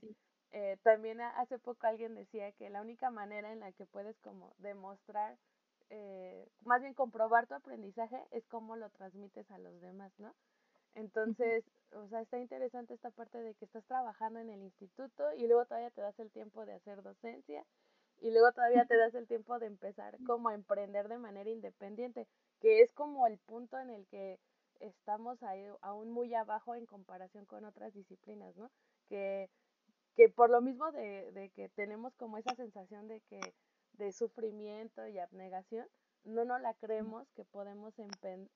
eh, también hace poco alguien decía que la única manera en la que puedes como demostrar, eh, más bien comprobar tu aprendizaje es cómo lo transmites a los demás, ¿no? Entonces, o sea, está interesante esta parte de que estás trabajando en el instituto y luego todavía te das el tiempo de hacer docencia y luego todavía te das el tiempo de empezar como a emprender de manera independiente, que es como el punto en el que estamos ahí aún muy abajo en comparación con otras disciplinas, ¿no? Que, que por lo mismo de, de que tenemos como esa sensación de que de sufrimiento y abnegación, no nos la creemos que podemos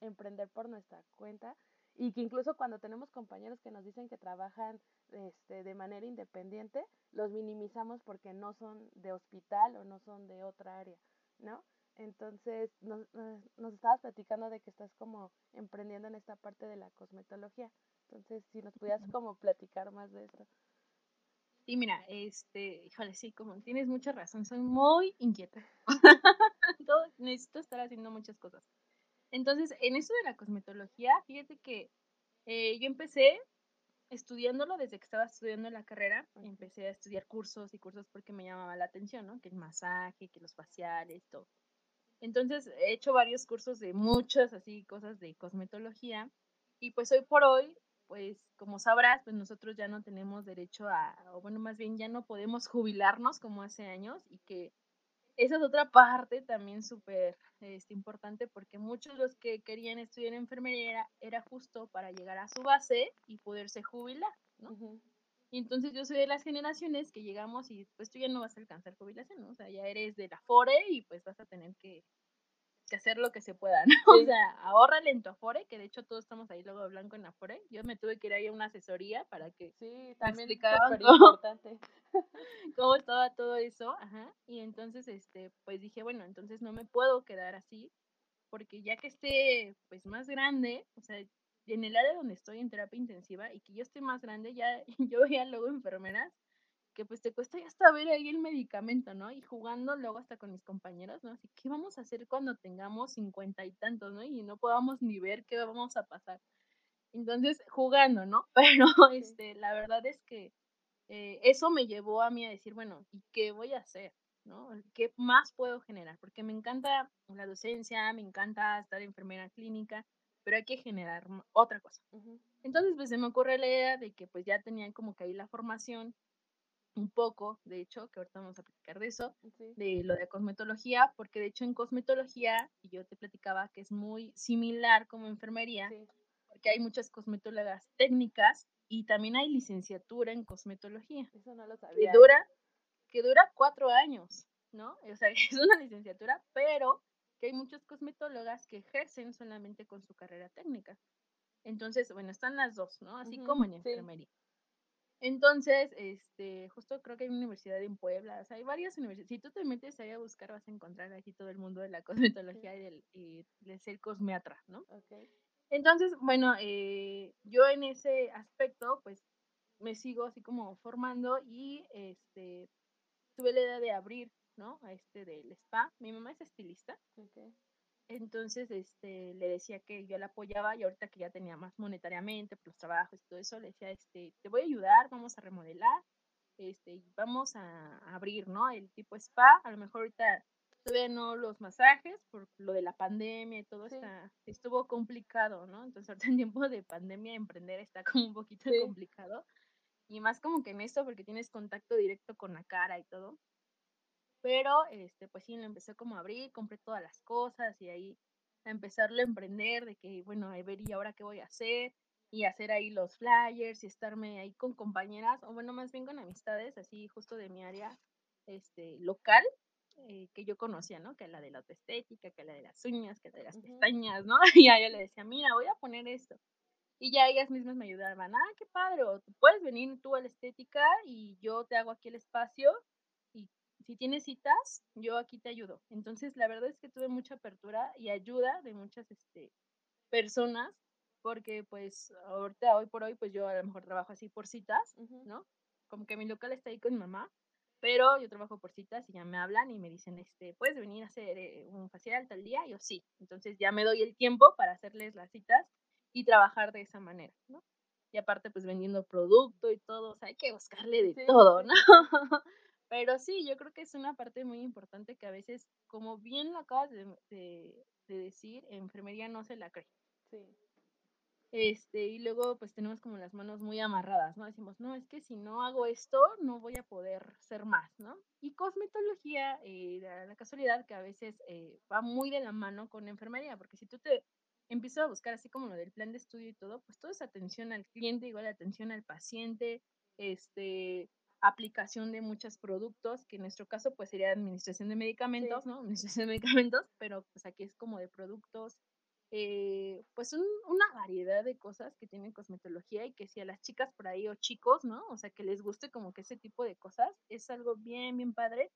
emprender por nuestra cuenta y que incluso cuando tenemos compañeros que nos dicen que trabajan este, de manera independiente, los minimizamos porque no son de hospital o no son de otra área, ¿no? Entonces, nos, nos estabas platicando de que estás como emprendiendo en esta parte de la cosmetología. Entonces, si nos pudieras como platicar más de esto. Sí, mira, este, híjole, sí, como tienes mucha razón, soy muy inquieta. necesito estar haciendo muchas cosas. Entonces, en eso de la cosmetología, fíjate que eh, yo empecé estudiándolo desde que estaba estudiando la carrera. Empecé a estudiar cursos y cursos porque me llamaba la atención, ¿no? Que el masaje, que los faciales, todo. Entonces, he hecho varios cursos de muchas así cosas de cosmetología. Y pues hoy por hoy, pues como sabrás, pues nosotros ya no tenemos derecho a, o bueno, más bien ya no podemos jubilarnos como hace años y que esa es otra parte también súper este, importante porque muchos los que querían estudiar enfermería era, justo para llegar a su base y poderse jubilar, ¿no? Y entonces yo soy de las generaciones que llegamos y pues tú ya no vas a alcanzar jubilación, ¿no? O sea, ya eres de la FORE y pues vas a tener que que hacer lo que se pueda, ¿no? O sea, ahorrale en tu Afore, que de hecho todos estamos ahí luego blanco en Afore. Yo me tuve que ir ahí a una asesoría para que sí, también cómo, importante. cómo estaba todo eso, ajá. Y entonces, este, pues dije, bueno, entonces no me puedo quedar así, porque ya que esté, pues, más grande, o sea, en el área donde estoy en terapia intensiva y que yo esté más grande, ya yo veía luego enfermeras que pues te cuesta ya hasta ver ahí el medicamento, ¿no? Y jugando luego hasta con mis compañeros, ¿no? Así, ¿qué vamos a hacer cuando tengamos cincuenta y tantos, ¿no? Y no podamos ni ver qué vamos a pasar. Entonces, jugando, ¿no? Pero, este, la verdad es que eh, eso me llevó a mí a decir, bueno, ¿y qué voy a hacer? ¿no? ¿Qué más puedo generar? Porque me encanta la docencia, me encanta estar enfermera clínica, pero hay que generar otra cosa. Entonces, pues se me ocurre la idea de que pues ya tenían como que ahí la formación un poco, de hecho, que ahorita vamos a platicar de eso, de lo de cosmetología, porque de hecho en cosmetología, y yo te platicaba que es muy similar como enfermería, porque hay muchas cosmetólogas técnicas y también hay licenciatura en cosmetología. Eso no lo sabía. Que dura, que dura cuatro años, ¿no? O sea, es una licenciatura, pero que hay muchas cosmetólogas que ejercen solamente con su carrera técnica. Entonces, bueno, están las dos, ¿no? Así como en enfermería. Entonces, este, justo creo que hay una universidad en Puebla, o sea, hay varias universidades. Si tú te metes ahí a buscar, vas a encontrar aquí todo el mundo de la cosmetología y del, y de ser cosmeatra, ¿no? Entonces, bueno, eh, yo en ese aspecto, pues, me sigo así como formando y, este, tuve la idea de abrir, ¿no? A este del spa. Mi mamá es estilista. Entonces, este, le decía que yo la apoyaba y ahorita que ya tenía más monetariamente por los trabajos y todo eso, le decía, este, te voy a ayudar, vamos a remodelar, este, vamos a abrir, ¿no? El tipo spa, a lo mejor ahorita todavía no los masajes por lo de la pandemia y todo está, estuvo complicado, ¿no? Entonces ahorita en tiempo de pandemia emprender está como un poquito complicado y más como que en esto porque tienes contacto directo con la cara y todo. Pero, este, pues sí, lo empecé como a abrir, compré todas las cosas y ahí a empezarlo a emprender, de que, bueno, a ver, ¿y ahora qué voy a hacer? Y hacer ahí los flyers y estarme ahí con compañeras, o bueno, más bien con amistades, así justo de mi área este, local, eh, que yo conocía, ¿no? Que la de la autoestética, que la de las uñas, que la de las pestañas, ¿no? Y a ella le decía, mira, voy a poner esto. Y ya ellas mismas me ayudaban, ah, qué padre, o tú puedes venir tú a la estética y yo te hago aquí el espacio si tienes citas, yo aquí te ayudo. Entonces, la verdad es que tuve mucha apertura y ayuda de muchas este, personas, porque pues ahorita, hoy por hoy, pues yo a lo mejor trabajo así por citas, ¿no? Como que mi local está ahí con mi mamá, pero yo trabajo por citas y ya me hablan y me dicen, este, ¿puedes venir a hacer eh, un facial tal día? Y yo sí. Entonces ya me doy el tiempo para hacerles las citas y trabajar de esa manera, ¿no? Y aparte, pues vendiendo producto y todo, o sea, hay que buscarle de todo, ¿no? Pero sí, yo creo que es una parte muy importante que a veces, como bien lo acabas de, de, decir, enfermería no se la cree. Sí. Este, y luego pues tenemos como las manos muy amarradas, ¿no? Decimos, no, es que si no hago esto, no voy a poder ser más, ¿no? Y cosmetología, eh, la casualidad que a veces eh, va muy de la mano con enfermería, porque si tú te empiezas a buscar así como lo del plan de estudio y todo, pues todo es atención al cliente, igual atención al paciente, este, aplicación de muchos productos, que en nuestro caso pues sería administración de medicamentos, ¿no? Administración de medicamentos, pero pues aquí es como de productos, eh, pues una variedad de cosas que tienen cosmetología y que si a las chicas por ahí o chicos, ¿no? O sea, que les guste como que ese tipo de cosas, es algo bien, bien padre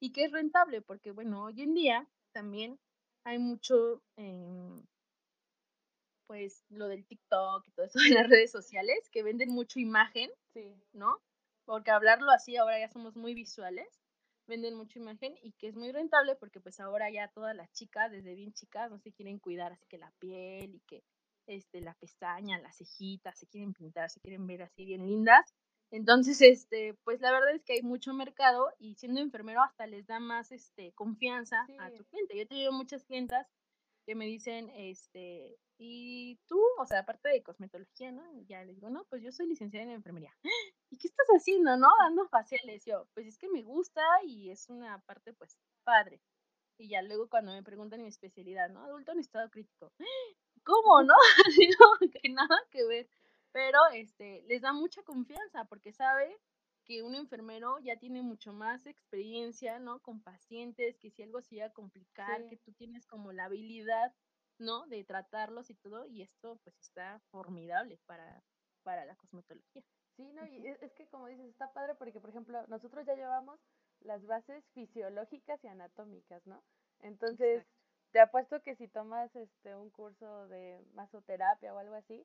y que es rentable, porque bueno, hoy en día también hay mucho, em, pues lo del TikTok y todo eso en las redes sociales, que venden mucho imagen, sí. ¿no? Porque hablarlo así ahora ya somos muy visuales, venden mucha imagen y que es muy rentable porque pues ahora ya todas las chicas, desde bien chicas, no se quieren cuidar, así que la piel y que este, la pestaña, las cejitas, se quieren pintar, se quieren ver así bien lindas. Entonces, este, pues la verdad es que hay mucho mercado y siendo enfermero hasta les da más este, confianza a tu cliente. Yo he tenido muchas clientas que me dicen, este, y tú, o sea, aparte de cosmetología, ¿no? Y ya les digo, no, pues yo soy licenciada en enfermería. ¿Y qué estás haciendo, no? Dando faciales. Yo, pues es que me gusta y es una parte, pues, padre. Y ya luego cuando me preguntan mi especialidad, ¿no? Adulto en estado crítico. ¿Cómo, no? Digo, que nada que ver. Pero, este, les da mucha confianza porque sabe que un enfermero ya tiene mucho más experiencia, ¿no? Con pacientes, que si algo se iba a complicar, que tú tienes como la habilidad, ¿no? De tratarlos y todo, y esto pues está formidable para, para la cosmetología. Sí, no, y es, que como dices, está padre porque, por ejemplo, nosotros ya llevamos las bases fisiológicas y anatómicas, ¿no? Entonces, te apuesto que si tomas este un curso de masoterapia o algo así,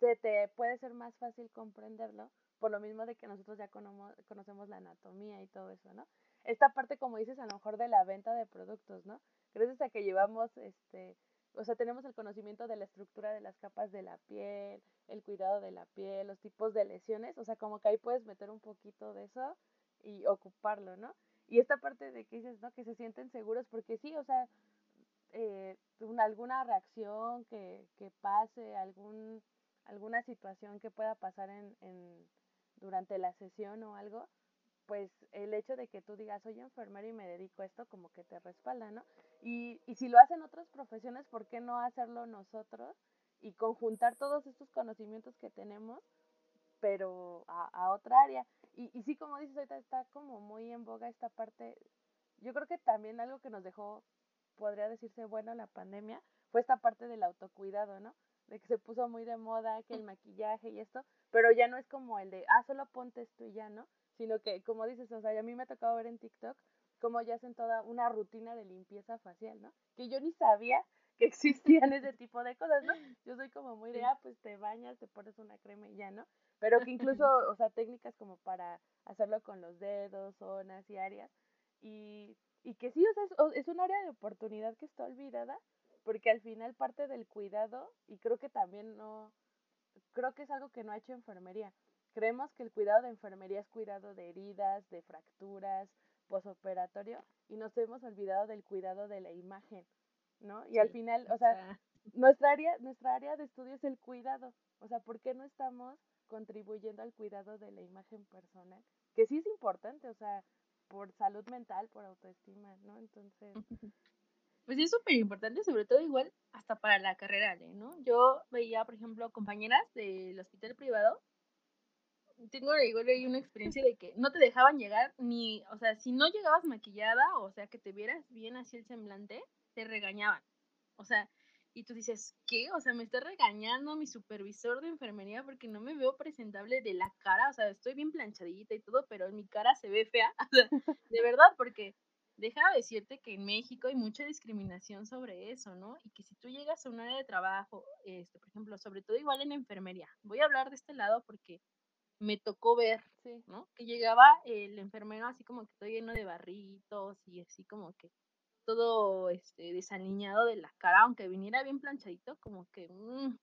se te puede ser más fácil comprenderlo por lo mismo de que nosotros ya conocemos la anatomía y todo eso, ¿no? Esta parte, como dices, a lo mejor de la venta de productos, ¿no? Gracias a que llevamos, este, o sea, tenemos el conocimiento de la estructura de las capas de la piel, el cuidado de la piel, los tipos de lesiones, o sea, como que ahí puedes meter un poquito de eso y ocuparlo, ¿no? Y esta parte de que dices, ¿no? Que se sienten seguros, porque sí, o sea, eh, alguna reacción que, que pase, algún, alguna situación que pueda pasar en, durante la sesión o algo, pues el hecho de que tú digas, soy enfermero y me dedico a esto, como que te respalda, ¿no? Y, y si lo hacen otras profesiones, ¿por qué no hacerlo nosotros y conjuntar todos estos conocimientos que tenemos, pero a, a otra área? Y, y sí, como dices, ahorita está como muy en boga esta parte. Yo creo que también algo que nos dejó, podría decirse, bueno, la pandemia, fue esta parte del autocuidado, ¿no? De que se puso muy de moda, que el maquillaje y esto, pero ya no es como el de, ah, solo ponte esto y ya, ¿no? Sino que, como dices, o sea, a mí me ha tocado ver en TikTok cómo ya hacen toda una rutina de limpieza facial, ¿no? Que yo ni sabía que existían ese tipo de cosas, ¿no? Yo soy como muy de, ah, pues te bañas, te pones una crema y ya, ¿no? Pero que incluso, o sea, técnicas como para hacerlo con los dedos, zonas y áreas, y, y que sí, o sea, es, es un área de oportunidad que está olvidada, porque al final parte del cuidado, y creo que también no, creo que es algo que no ha hecho enfermería. Creemos que el cuidado de enfermería es cuidado de heridas, de fracturas, posoperatorio, y nos hemos olvidado del cuidado de la imagen, ¿no? Y al final, o sea, nuestra área, nuestra área de estudio es el cuidado. O sea, ¿por qué no estamos contribuyendo al cuidado de la imagen personal? Que sí es importante, o sea, por salud mental, por autoestima, ¿no? Entonces, pues es súper importante, sobre todo igual hasta para la carrera, ¿no? Yo veía, por ejemplo, compañeras del hospital privado, tengo igual ahí una experiencia de que no te dejaban llegar ni, o sea, si no llegabas maquillada, o sea, que te vieras bien así el semblante, te regañaban. O sea, y tú dices, ¿qué? O sea, me está regañando mi supervisor de enfermería porque no me veo presentable de la cara, o sea, estoy bien planchadita y todo, pero mi cara se ve fea, de verdad, porque deja decirte que en México hay mucha discriminación sobre eso, ¿no? Y que si tú llegas a un área de trabajo, este, por ejemplo, sobre todo igual en enfermería, voy a hablar de este lado porque me tocó ver, ¿no? Que llegaba el enfermero así como que todo lleno de barritos y así como que todo este desaliñado de la cara, aunque viniera bien planchadito, como que mm,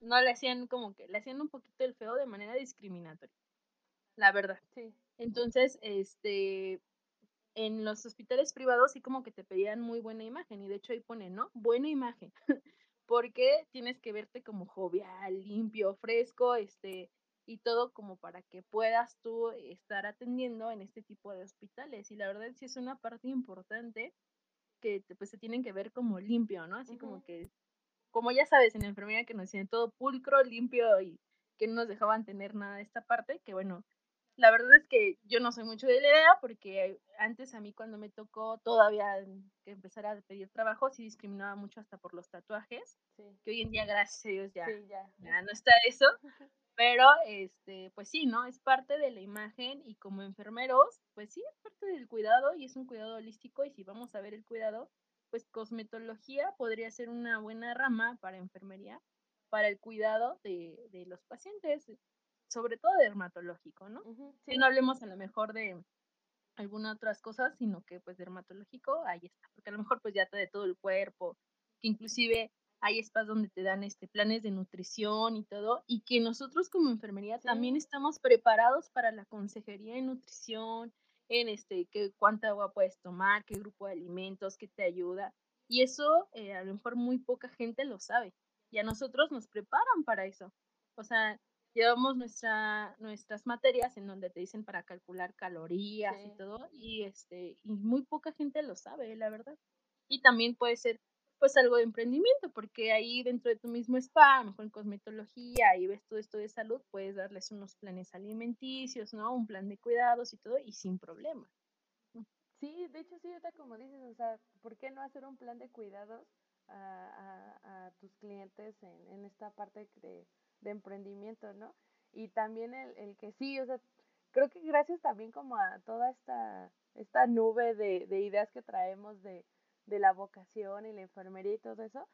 no le hacían como que le hacían un poquito el feo de manera discriminatoria. La verdad. Sí. Entonces, este, en los hospitales privados sí como que te pedían muy buena imagen y de hecho ahí pone, ¿no? Buena imagen, porque tienes que verte como jovial, limpio, fresco, este, y todo como para que puedas tú estar atendiendo en este tipo de hospitales. Y la verdad sí es una parte importante que pues se tienen que ver como limpio, ¿no? Así como que, como ya sabes, en la enfermería que nos decían todo pulcro, limpio y que no nos dejaban tener nada de esta parte, que bueno, la verdad es que yo no soy mucho de la idea porque antes a mí cuando me tocó todavía que empezar a pedir trabajo sí discriminaba mucho hasta por los tatuajes, que hoy en día gracias a Dios ya, ya. no está eso, pero este pues sí, ¿no? Es parte de la imagen y como enfermeros, pues sí, es parte del cuidado y es un cuidado holístico y si vamos a ver el cuidado, pues cosmetología podría ser una buena rama para enfermería, para el cuidado de, de los pacientes sobre todo dermatológico, ¿no? Si no hablemos a lo mejor de algunas otras cosas, sino que pues dermatológico, ahí está, porque a lo mejor pues ya te de todo el cuerpo, que inclusive hay spas donde te dan este planes de nutrición y todo, y que nosotros como enfermería también estamos preparados para la consejería en nutrición, en este, qué, cuánta agua puedes tomar, qué grupo de alimentos, qué te ayuda. Y eso eh, a lo mejor muy poca gente lo sabe. Y a nosotros nos preparan para eso. O sea, llevamos nuestra, nuestras materias en donde te dicen para calcular calorías y todo, y este, y muy poca gente lo sabe, la verdad. Y también puede ser pues algo de emprendimiento, porque ahí dentro de tu mismo spa, mejor en cosmetología, y ves todo esto de salud, puedes darles unos planes alimenticios, ¿no? Un plan de cuidados y todo, y sin problema. Sí, de hecho sí, ahorita como dices, o sea, ¿por qué no hacer un plan de cuidados a, a, a tus clientes en, en esta parte de, de emprendimiento, ¿no? Y también el, el que sí, o sea, creo que gracias también como a toda esta, esta nube de, de ideas que traemos de, de la vocación y la enfermería y todo eso,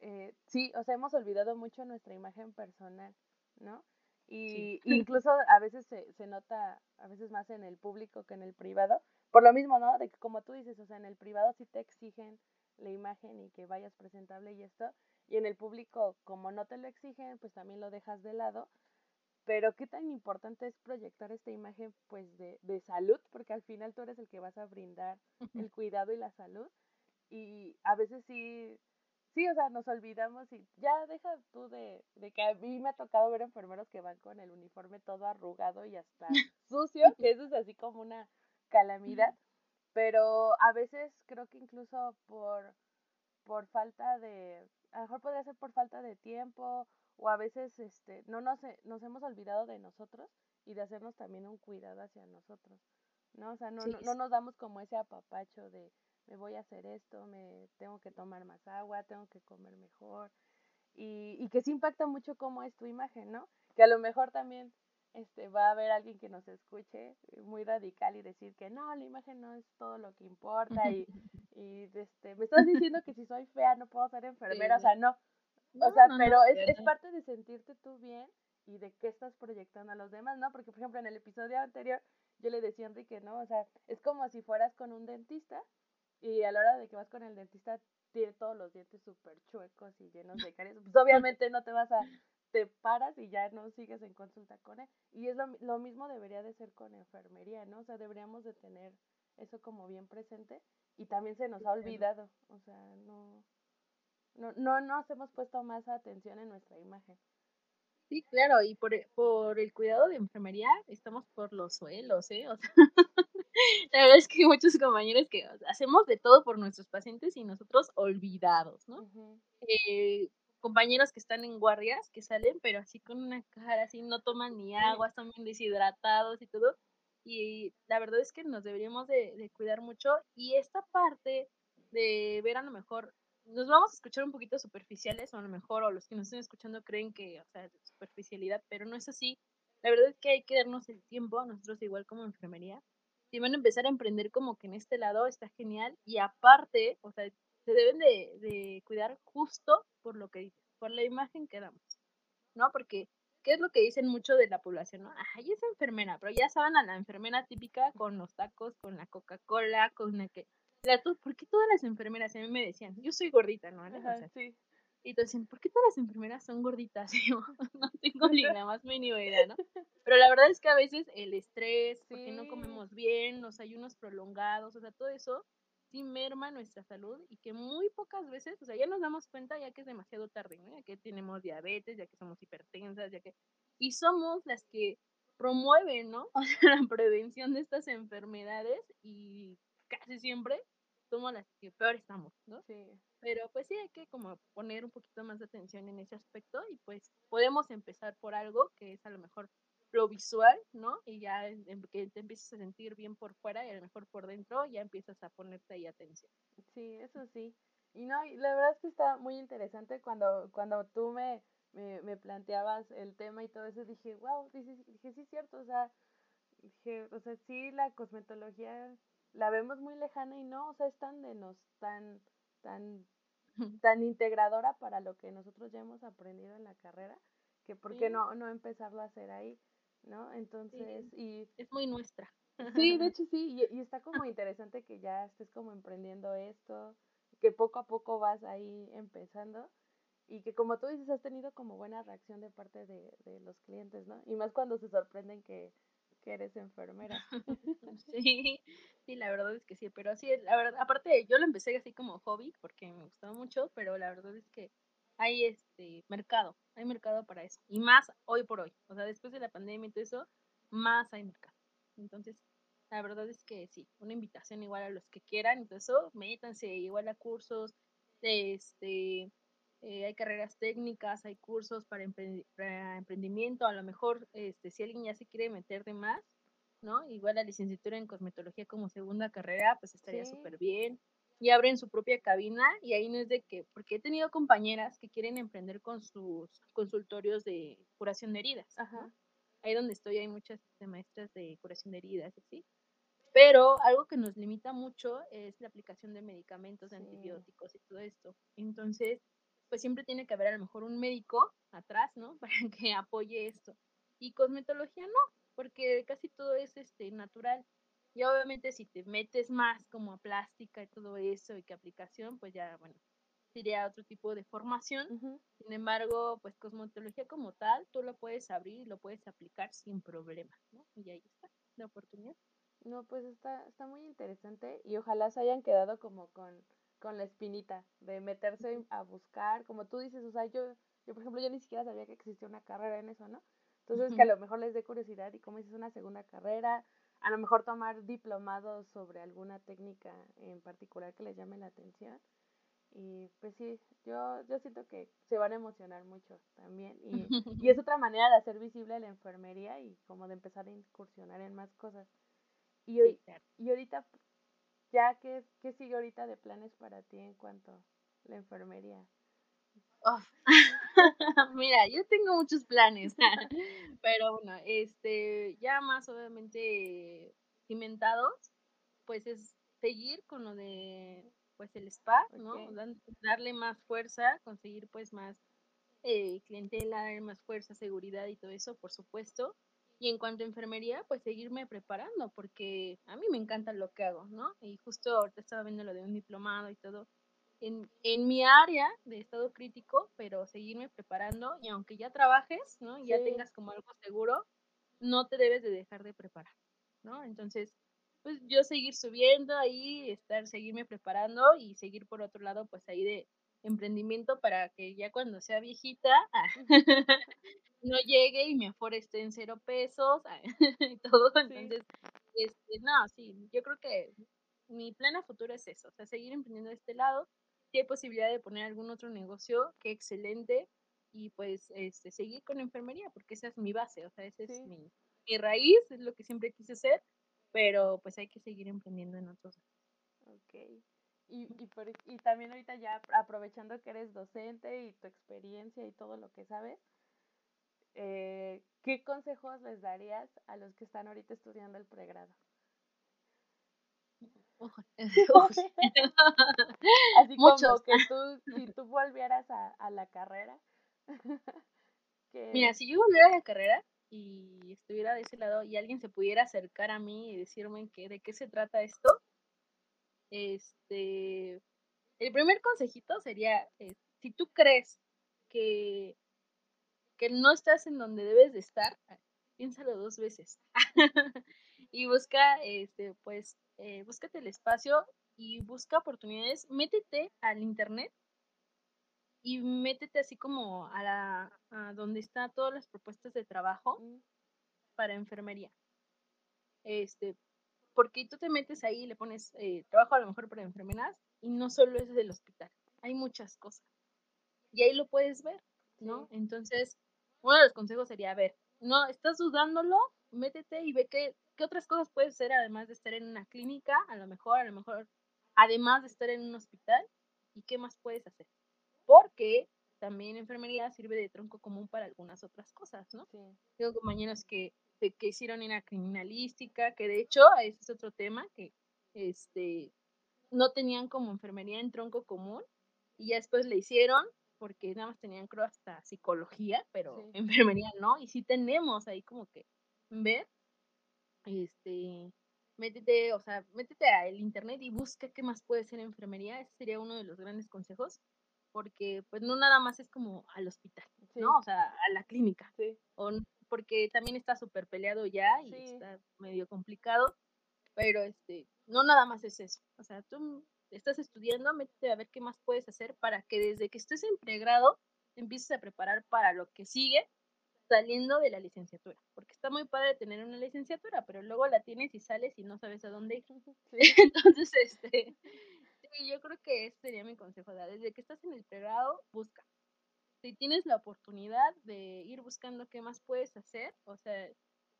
eh, sí, o sea, hemos olvidado mucho nuestra imagen personal, ¿no? Y incluso a veces se, se nota, a veces más en el público que en el privado, por lo mismo, ¿no? De que como tú dices, o sea, en el privado sí te exigen la imagen y que vayas presentable y esto, y en el público, como no te lo exigen, pues también lo dejas de lado. Pero qué tan importante es proyectar esta imagen pues de, de salud, porque al final tú eres el que vas a brindar el cuidado y la salud. Y a veces sí, sí, o sea, nos olvidamos y ya deja tú de, de que a mí me ha tocado ver enfermeros que van con el uniforme todo arrugado y hasta sucio, que eso es así como una calamidad. Pero a veces creo que incluso por, por falta de, a lo mejor podría ser por falta de tiempo o a veces este no nos, nos hemos olvidado de nosotros y de hacernos también un cuidado hacia nosotros, ¿no? O sea, no, no, nos damos como ese apapacho de me voy a hacer esto, me tengo que tomar más agua, tengo que comer mejor y, y que sí impacta mucho cómo es tu imagen, ¿no? Que a lo mejor también este, va a haber alguien que nos escuche muy radical y decir que no, la imagen no es todo lo que importa y, y este, me estás diciendo que si soy fea no puedo ser enfermera, o sea, no. o sea, pero es, es parte de sentirte tú bien y de qué estás proyectando a los demás, ¿no? Porque, por ejemplo, en el episodio anterior yo le decía a Enrique, ¿no? O sea, es como si fueras con un dentista y a la hora de que vas con el dentista tiene todos los dientes súper chuecos y llenos de caries. Pues obviamente no te vas a te paras y ya no sigues en consulta con él. Y es lo, lo mismo debería de ser con enfermería, ¿no? O sea, deberíamos de tener eso como bien presente y también se nos ha olvidado, o sea, no, no, no nos hemos puesto más atención en nuestra imagen. Sí, claro, y por, por el cuidado de enfermería estamos por los suelos, ¿eh? O sea, la verdad es que hay muchos compañeros que hacemos de todo por nuestros pacientes y nosotros olvidados, ¿no? eh, compañeros que están en guardias, que salen, pero así con una cara, así no toman ni agua, están bien deshidratados y todo. Y la verdad es que nos deberíamos de, cuidar mucho. Y esta parte de ver a lo mejor, nos vamos a escuchar un poquito superficiales, o a lo mejor, o los que nos estén escuchando creen que, o sea, superficialidad, pero no es así. La verdad es que hay que darnos el tiempo, nosotros igual como enfermería, si van a empezar a emprender como que en este lado está genial y aparte, o sea, se deben de, cuidar justo por lo que dices, por la imagen que damos, ¿no? Porque, ¿qué es lo que dicen mucho de la población, no? Ay, es enfermera, pero ya saben a la enfermera típica con los tacos, con la Coca-Cola, con la que... ¿Por qué todas las enfermeras a mí me decían, yo soy gordita, ¿no? sí. Y te decían, ¿por qué todas las enfermeras son gorditas? no tengo ni la más mínima idea, ¿no? Pero la verdad es que a veces el estrés, porque no comemos bien, los ayunos prolongados, o sea, todo eso sí merma nuestra salud y que muy pocas veces, o sea, ya nos damos cuenta ya que es demasiado tarde, ¿no? Ya que tenemos diabetes, ya que somos hipertensas, ya que... Y somos las que promueven, ¿no? O sea, la prevención de estas enfermedades y casi siempre somos las que peor estamos, ¿no? Sí. Pero pues sí hay que como poner un poquito más de atención en ese aspecto y pues podemos empezar por algo que es a lo mejor lo visual, ¿no? Y ya en, que te empieces a sentir bien por fuera y a lo mejor por dentro ya empiezas a ponerte ahí atención. Sí, eso sí. Y no, y la verdad es que está muy interesante cuando, cuando tú me, me, me planteabas el tema y todo eso, dije, wow, dije, dije, sí es cierto, o sea, dije, o sea, sí la cosmetología la vemos muy lejana y no, o sea, es tan de nos, tan, tan, tan integradora para lo que nosotros ya hemos aprendido en la carrera, que por qué no, no empezarlo a hacer ahí, ¿no? Entonces, y... Es muy nuestra. Sí, de hecho sí, y, y, está como interesante que ya estés como emprendiendo esto, que poco a poco vas ahí empezando y que como tú dices has tenido como buena reacción de parte de, de los clientes, ¿no? Y más cuando se sorprenden que, que eres enfermera. sí, sí, la verdad es que sí, pero sí, la verdad, aparte yo lo empecé así como hobby porque me gustaba mucho, pero la verdad es que hay este mercado, hay mercado para eso. Y más hoy por hoy. O sea, después de la pandemia y todo eso, más hay mercado. Entonces, la verdad es que sí, una invitación igual a los que quieran, eso, métanse igual a cursos, este, eh, hay carreras técnicas, hay cursos para, emprendimiento, a lo mejor este, si alguien ya se quiere meter de más, ¿no? Igual la licenciatura en cosmetología como segunda carrera, pues estaría súper bien y abren su propia cabina y ahí no es de que, porque he tenido compañeras que quieren emprender con sus consultorios de curación de heridas. Ajá. Ahí donde estoy hay muchas maestras de curación de heridas, ¿sí? Pero algo que nos limita mucho es la aplicación de medicamentos, de antibióticos y todo esto. Entonces, pues siempre tiene que haber a lo mejor un médico atrás, ¿no? Para que apoye esto. Y cosmetología no, porque casi todo es este natural. Y obviamente si te metes más como a plástica y todo eso y que aplicación, pues ya, bueno, sería otro tipo de formación. Sin embargo, pues cosmetología como tal, tú lo puedes abrir y lo puedes aplicar sin problema, ¿no? Y ahí está la oportunidad. No, pues está, está muy interesante y ojalá se hayan quedado como con, con la espinita de meterse a buscar, como tú dices, o sea, yo, yo por ejemplo, yo ni siquiera sabía que existía una carrera en eso, ¿no? Entonces, que a lo mejor les dé curiosidad y como dices, una segunda carrera, a lo mejor tomar diplomados sobre alguna técnica en particular que les llame la atención. Y pues sí, yo, yo siento que se van a emocionar mucho también. Y, y es otra manera de hacer visible la enfermería y como de empezar a incursionar en más cosas. Y, y ahorita, ya, ¿qué, ¿qué sigue ahorita de planes para ti en cuanto a la enfermería? Mira, yo tengo muchos planes, pero bueno, este, ya más obviamente cimentados, pues es seguir con lo de, pues el spa, ¿no? Darle más fuerza, conseguir pues más eh, clientela, dar más fuerza, seguridad y todo eso, por supuesto. Y en cuanto a enfermería, pues seguirme preparando, porque a mí me encanta lo que hago, ¿no? Y justo ahorita estaba viendo lo de un diplomado y todo en, en, mi área de estado crítico, pero seguirme preparando y aunque ya trabajes, ¿no? Ya tengas como algo seguro, no te debes de dejar de preparar, ¿no? Entonces, pues yo seguir subiendo ahí, estar, seguirme preparando y seguir por otro lado, pues ahí de emprendimiento para que ya cuando sea viejita no llegue y mi afore esté en cero pesos y todo. Entonces, este, no, sí, yo creo que mi plan a futuro es eso, o sea, seguir emprendiendo de este lado si hay posibilidad de poner algún otro negocio, qué excelente. Y pues este, seguir con enfermería, porque esa es mi base, o sea, esa es mi, raíz, es lo que siempre quise hacer, pero pues hay que seguir emprendiendo en otros. Ok. Y, y, por, y también ahorita ya aprovechando que eres docente y tu experiencia y todo lo que sabes, eh, ¿qué consejos les darías a los que están ahorita estudiando el pregrado? Así como que tú, si tú volvieras a, la carrera. Mira, si yo volviera a la carrera y estuviera de ese lado y alguien se pudiera acercar a mí y decirme que, de qué se trata esto, este, el primer consejito sería, eh, si tú crees que, que no estás en donde debes de estar, piénsalo dos veces. y busca, este, pues, eh, búscate el espacio y busca oportunidades, métete al internet y métete así como a la a donde están todas las propuestas de trabajo mm. para enfermería. Este, porque tú te metes ahí y le pones eh, trabajo a lo mejor para enfermeras y no solo es del hospital, hay muchas cosas. Y ahí lo puedes ver, ¿no? Entonces, uno de los consejos sería, a ver, no estás dudándolo, métete y ve qué, qué otras cosas puedes hacer además de estar en una clínica, a lo mejor, a lo mejor, además de estar en un hospital, y qué más puedes hacer. Porque también enfermería sirve de tronco común para algunas otras cosas, ¿no? Sí. Tengo compañeros que, que hicieron una criminalística, que de hecho, ese es otro tema, que este, no tenían como enfermería en tronco común, y ya después le hicieron, porque nada más tenían creo hasta psicología, pero enfermería no, y sí tenemos ahí como que ver, este, métete, o sea, métete al internet y busca qué más puede ser enfermería, ese sería uno de los grandes consejos, porque pues no nada más es como al hospital, ¿no? O sea, a la clínica, sí. o, porque también está súper peleado ya y está medio complicado, pero este, no nada más es eso, o sea, tú estás estudiando, métete a ver qué más puedes hacer para que desde que estés en pregrado te empieces a preparar para lo que sigue saliendo de la licenciatura, porque está muy padre tener una licenciatura, pero luego la tienes y sales y no sabes a dónde ir. Entonces, este, sí, yo creo que ese sería mi consejo, desde que estás en el pregrado, busca. Si tienes la oportunidad de ir buscando qué más puedes hacer, o sea,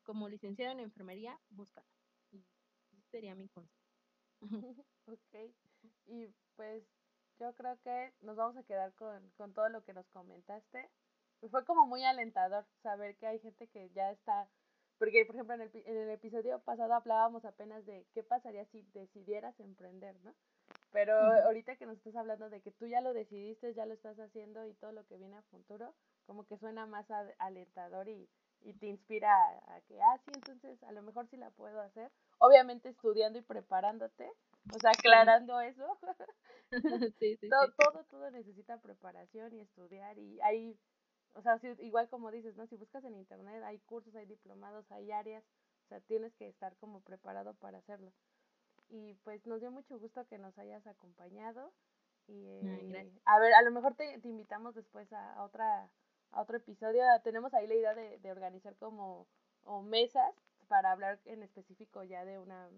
como licenciado en enfermería, búscalo. Ese sería mi consejo. ok, y pues yo creo que nos vamos a quedar con, con todo lo que nos comentaste fue como muy alentador saber que hay gente que ya está, porque por ejemplo en el, en el episodio pasado hablábamos apenas de qué pasaría si decidieras emprender, ¿no? Pero ahorita que nos estás hablando de que tú ya lo decidiste, ya lo estás haciendo y todo lo que viene a futuro, como que suena más alentador y, y te inspira a, que, ah, sí, entonces a lo mejor sí la puedo hacer. Obviamente estudiando y preparándote, o sea, aclarando eso. sí, sí, todo, todo, todo necesita preparación y estudiar y hay o sea, igual como dices, ¿no? Si buscas en internet, hay cursos, hay diplomados, hay áreas, o sea, tienes que estar como preparado para hacerlo. Y pues nos dio mucho gusto que nos hayas acompañado. Y a ver, a lo mejor te, te invitamos después a, otra a otro episodio. Tenemos ahí la idea de, de organizar como o mesas para hablar en específico ya de una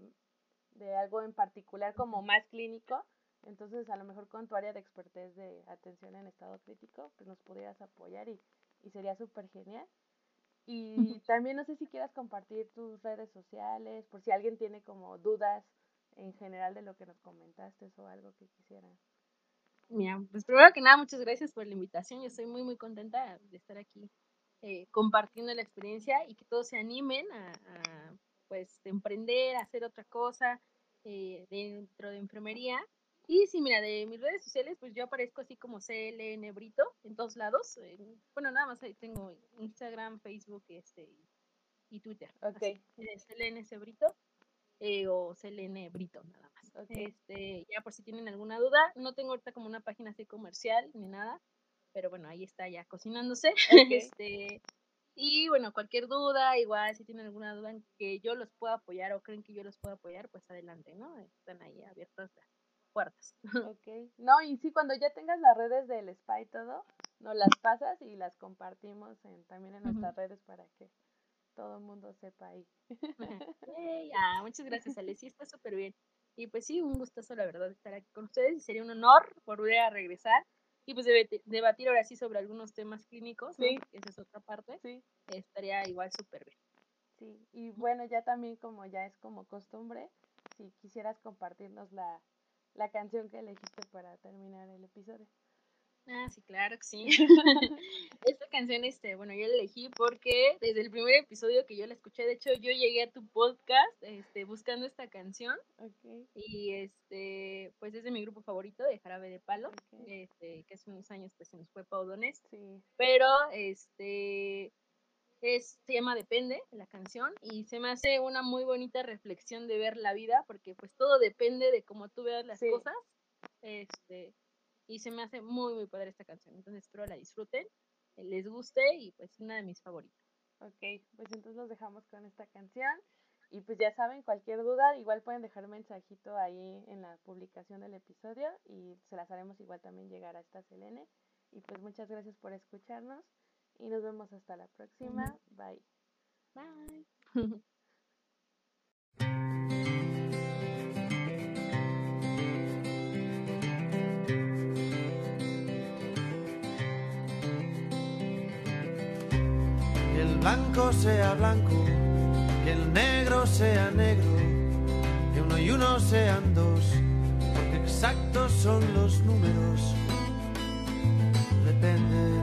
de algo en particular como más clínico entonces, a lo mejor con tu área de expertise de atención en estado crítico, pues nos pudieras apoyar y, y sería súper genial. Y también no sé si quieras compartir tus redes sociales, por si alguien tiene como dudas en general de lo que nos comentaste o algo que quisieran. Mira, pues primero que nada, muchas gracias por la invitación. Yo estoy muy, muy contenta de estar aquí eh, compartiendo la experiencia y que todos se animen a, a pues, emprender, a hacer otra cosa eh, dentro de enfermería. Y sí, mira, de mis redes sociales, pues yo aparezco así como CLN Brito en todos lados. bueno, nada más ahí tengo Instagram, Facebook este, y Twitter. Ok. CLN Brito eh, o CLN Brito, nada más. Este, ya por si tienen alguna duda, no tengo ahorita como una página así comercial ni nada, pero bueno, ahí está ya cocinándose. este, y bueno, cualquier duda, igual si tienen alguna duda en que yo los pueda apoyar o creen que yo los pueda apoyar, pues adelante, ¿no? Están ahí abiertas puertas. Ok, no, y sí, cuando ya tengas las redes del spa y todo, nos las pasas y las compartimos en, también en nuestras redes para que todo el mundo sepa ahí. ah, muchas gracias, Ale, sí, está súper bien. Y pues sí, un gustazo, la verdad, estar aquí con ustedes y sería un honor volver a regresar y pues debatir ahora sí sobre algunos temas clínicos, sí. esa es otra parte, sí. estaría igual súper bien. Sí, y bueno, ya también como ya es como costumbre, si quisieras compartirnos la, la canción que elegiste para terminar el episodio. Ah, sí, claro que sí. Esta canción, este, bueno, yo la elegí porque desde el primer episodio que yo la escuché, de hecho, yo llegué a tu podcast, este, buscando esta canción. Okay. Y este, pues es de mi grupo favorito, de Jarabe de Palo, este, que hace unos años pues se nos fue Paudones. Sí. Pero, este, es, se llama Depende, la canción, y se me hace una muy bonita reflexión de ver la vida, porque pues todo depende de cómo tú veas las cosas, este, y se me hace muy, muy padre esta canción, entonces espero la disfruten, les guste, y pues una de mis favoritas. Ok, pues entonces los dejamos con esta canción, y pues ya saben, cualquier duda, igual pueden dejar mensajito ahí en la publicación del episodio, y se las haremos igual también llegar a esta Selene, y pues muchas gracias por escucharnos, y nos vemos hasta la próxima. Bye. Bye. blanco sea blanco, que el negro sea negro, que uno y uno sean dos, porque exactos son los números. Depende.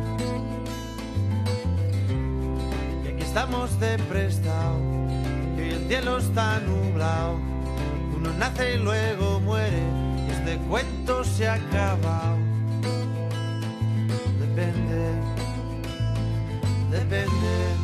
Y aquí estamos de prestado, que el cielo está nublado. Uno nace y luego muere, y este cuento se ha acabado. Depende, depende,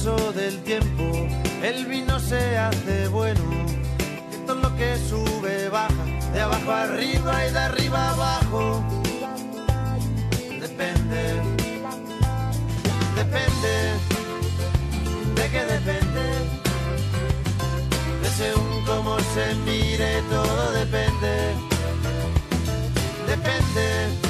Del tiempo, el vino se hace bueno. Y todo lo que sube baja, de abajo arriba y de arriba abajo. Depende depende, de qué depende, de según cómo se mire, todo depende, depende,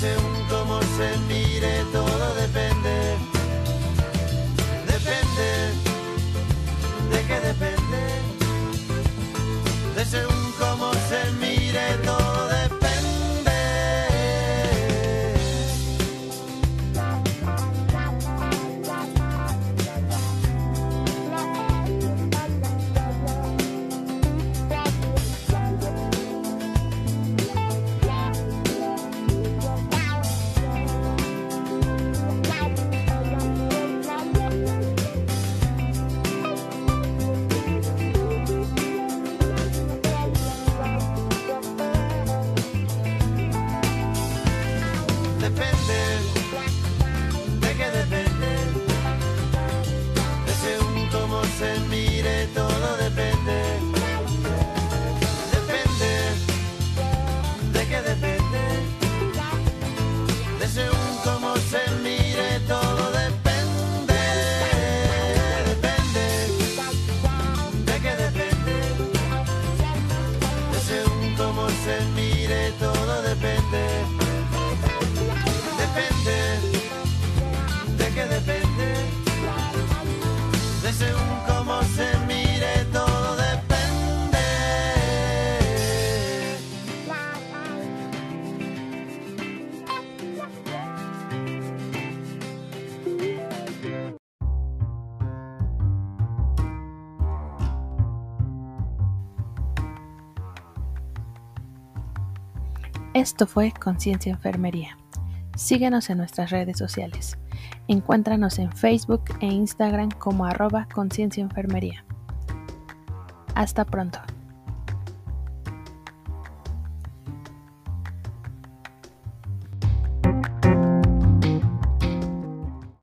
según cómo se mire, todo depende, Esto fue Conciencia Enfermería. Síguenos en nuestras redes sociales. Encuéntranos en Facebook e Instagram como arroba Conciencia Enfermería. Hasta pronto.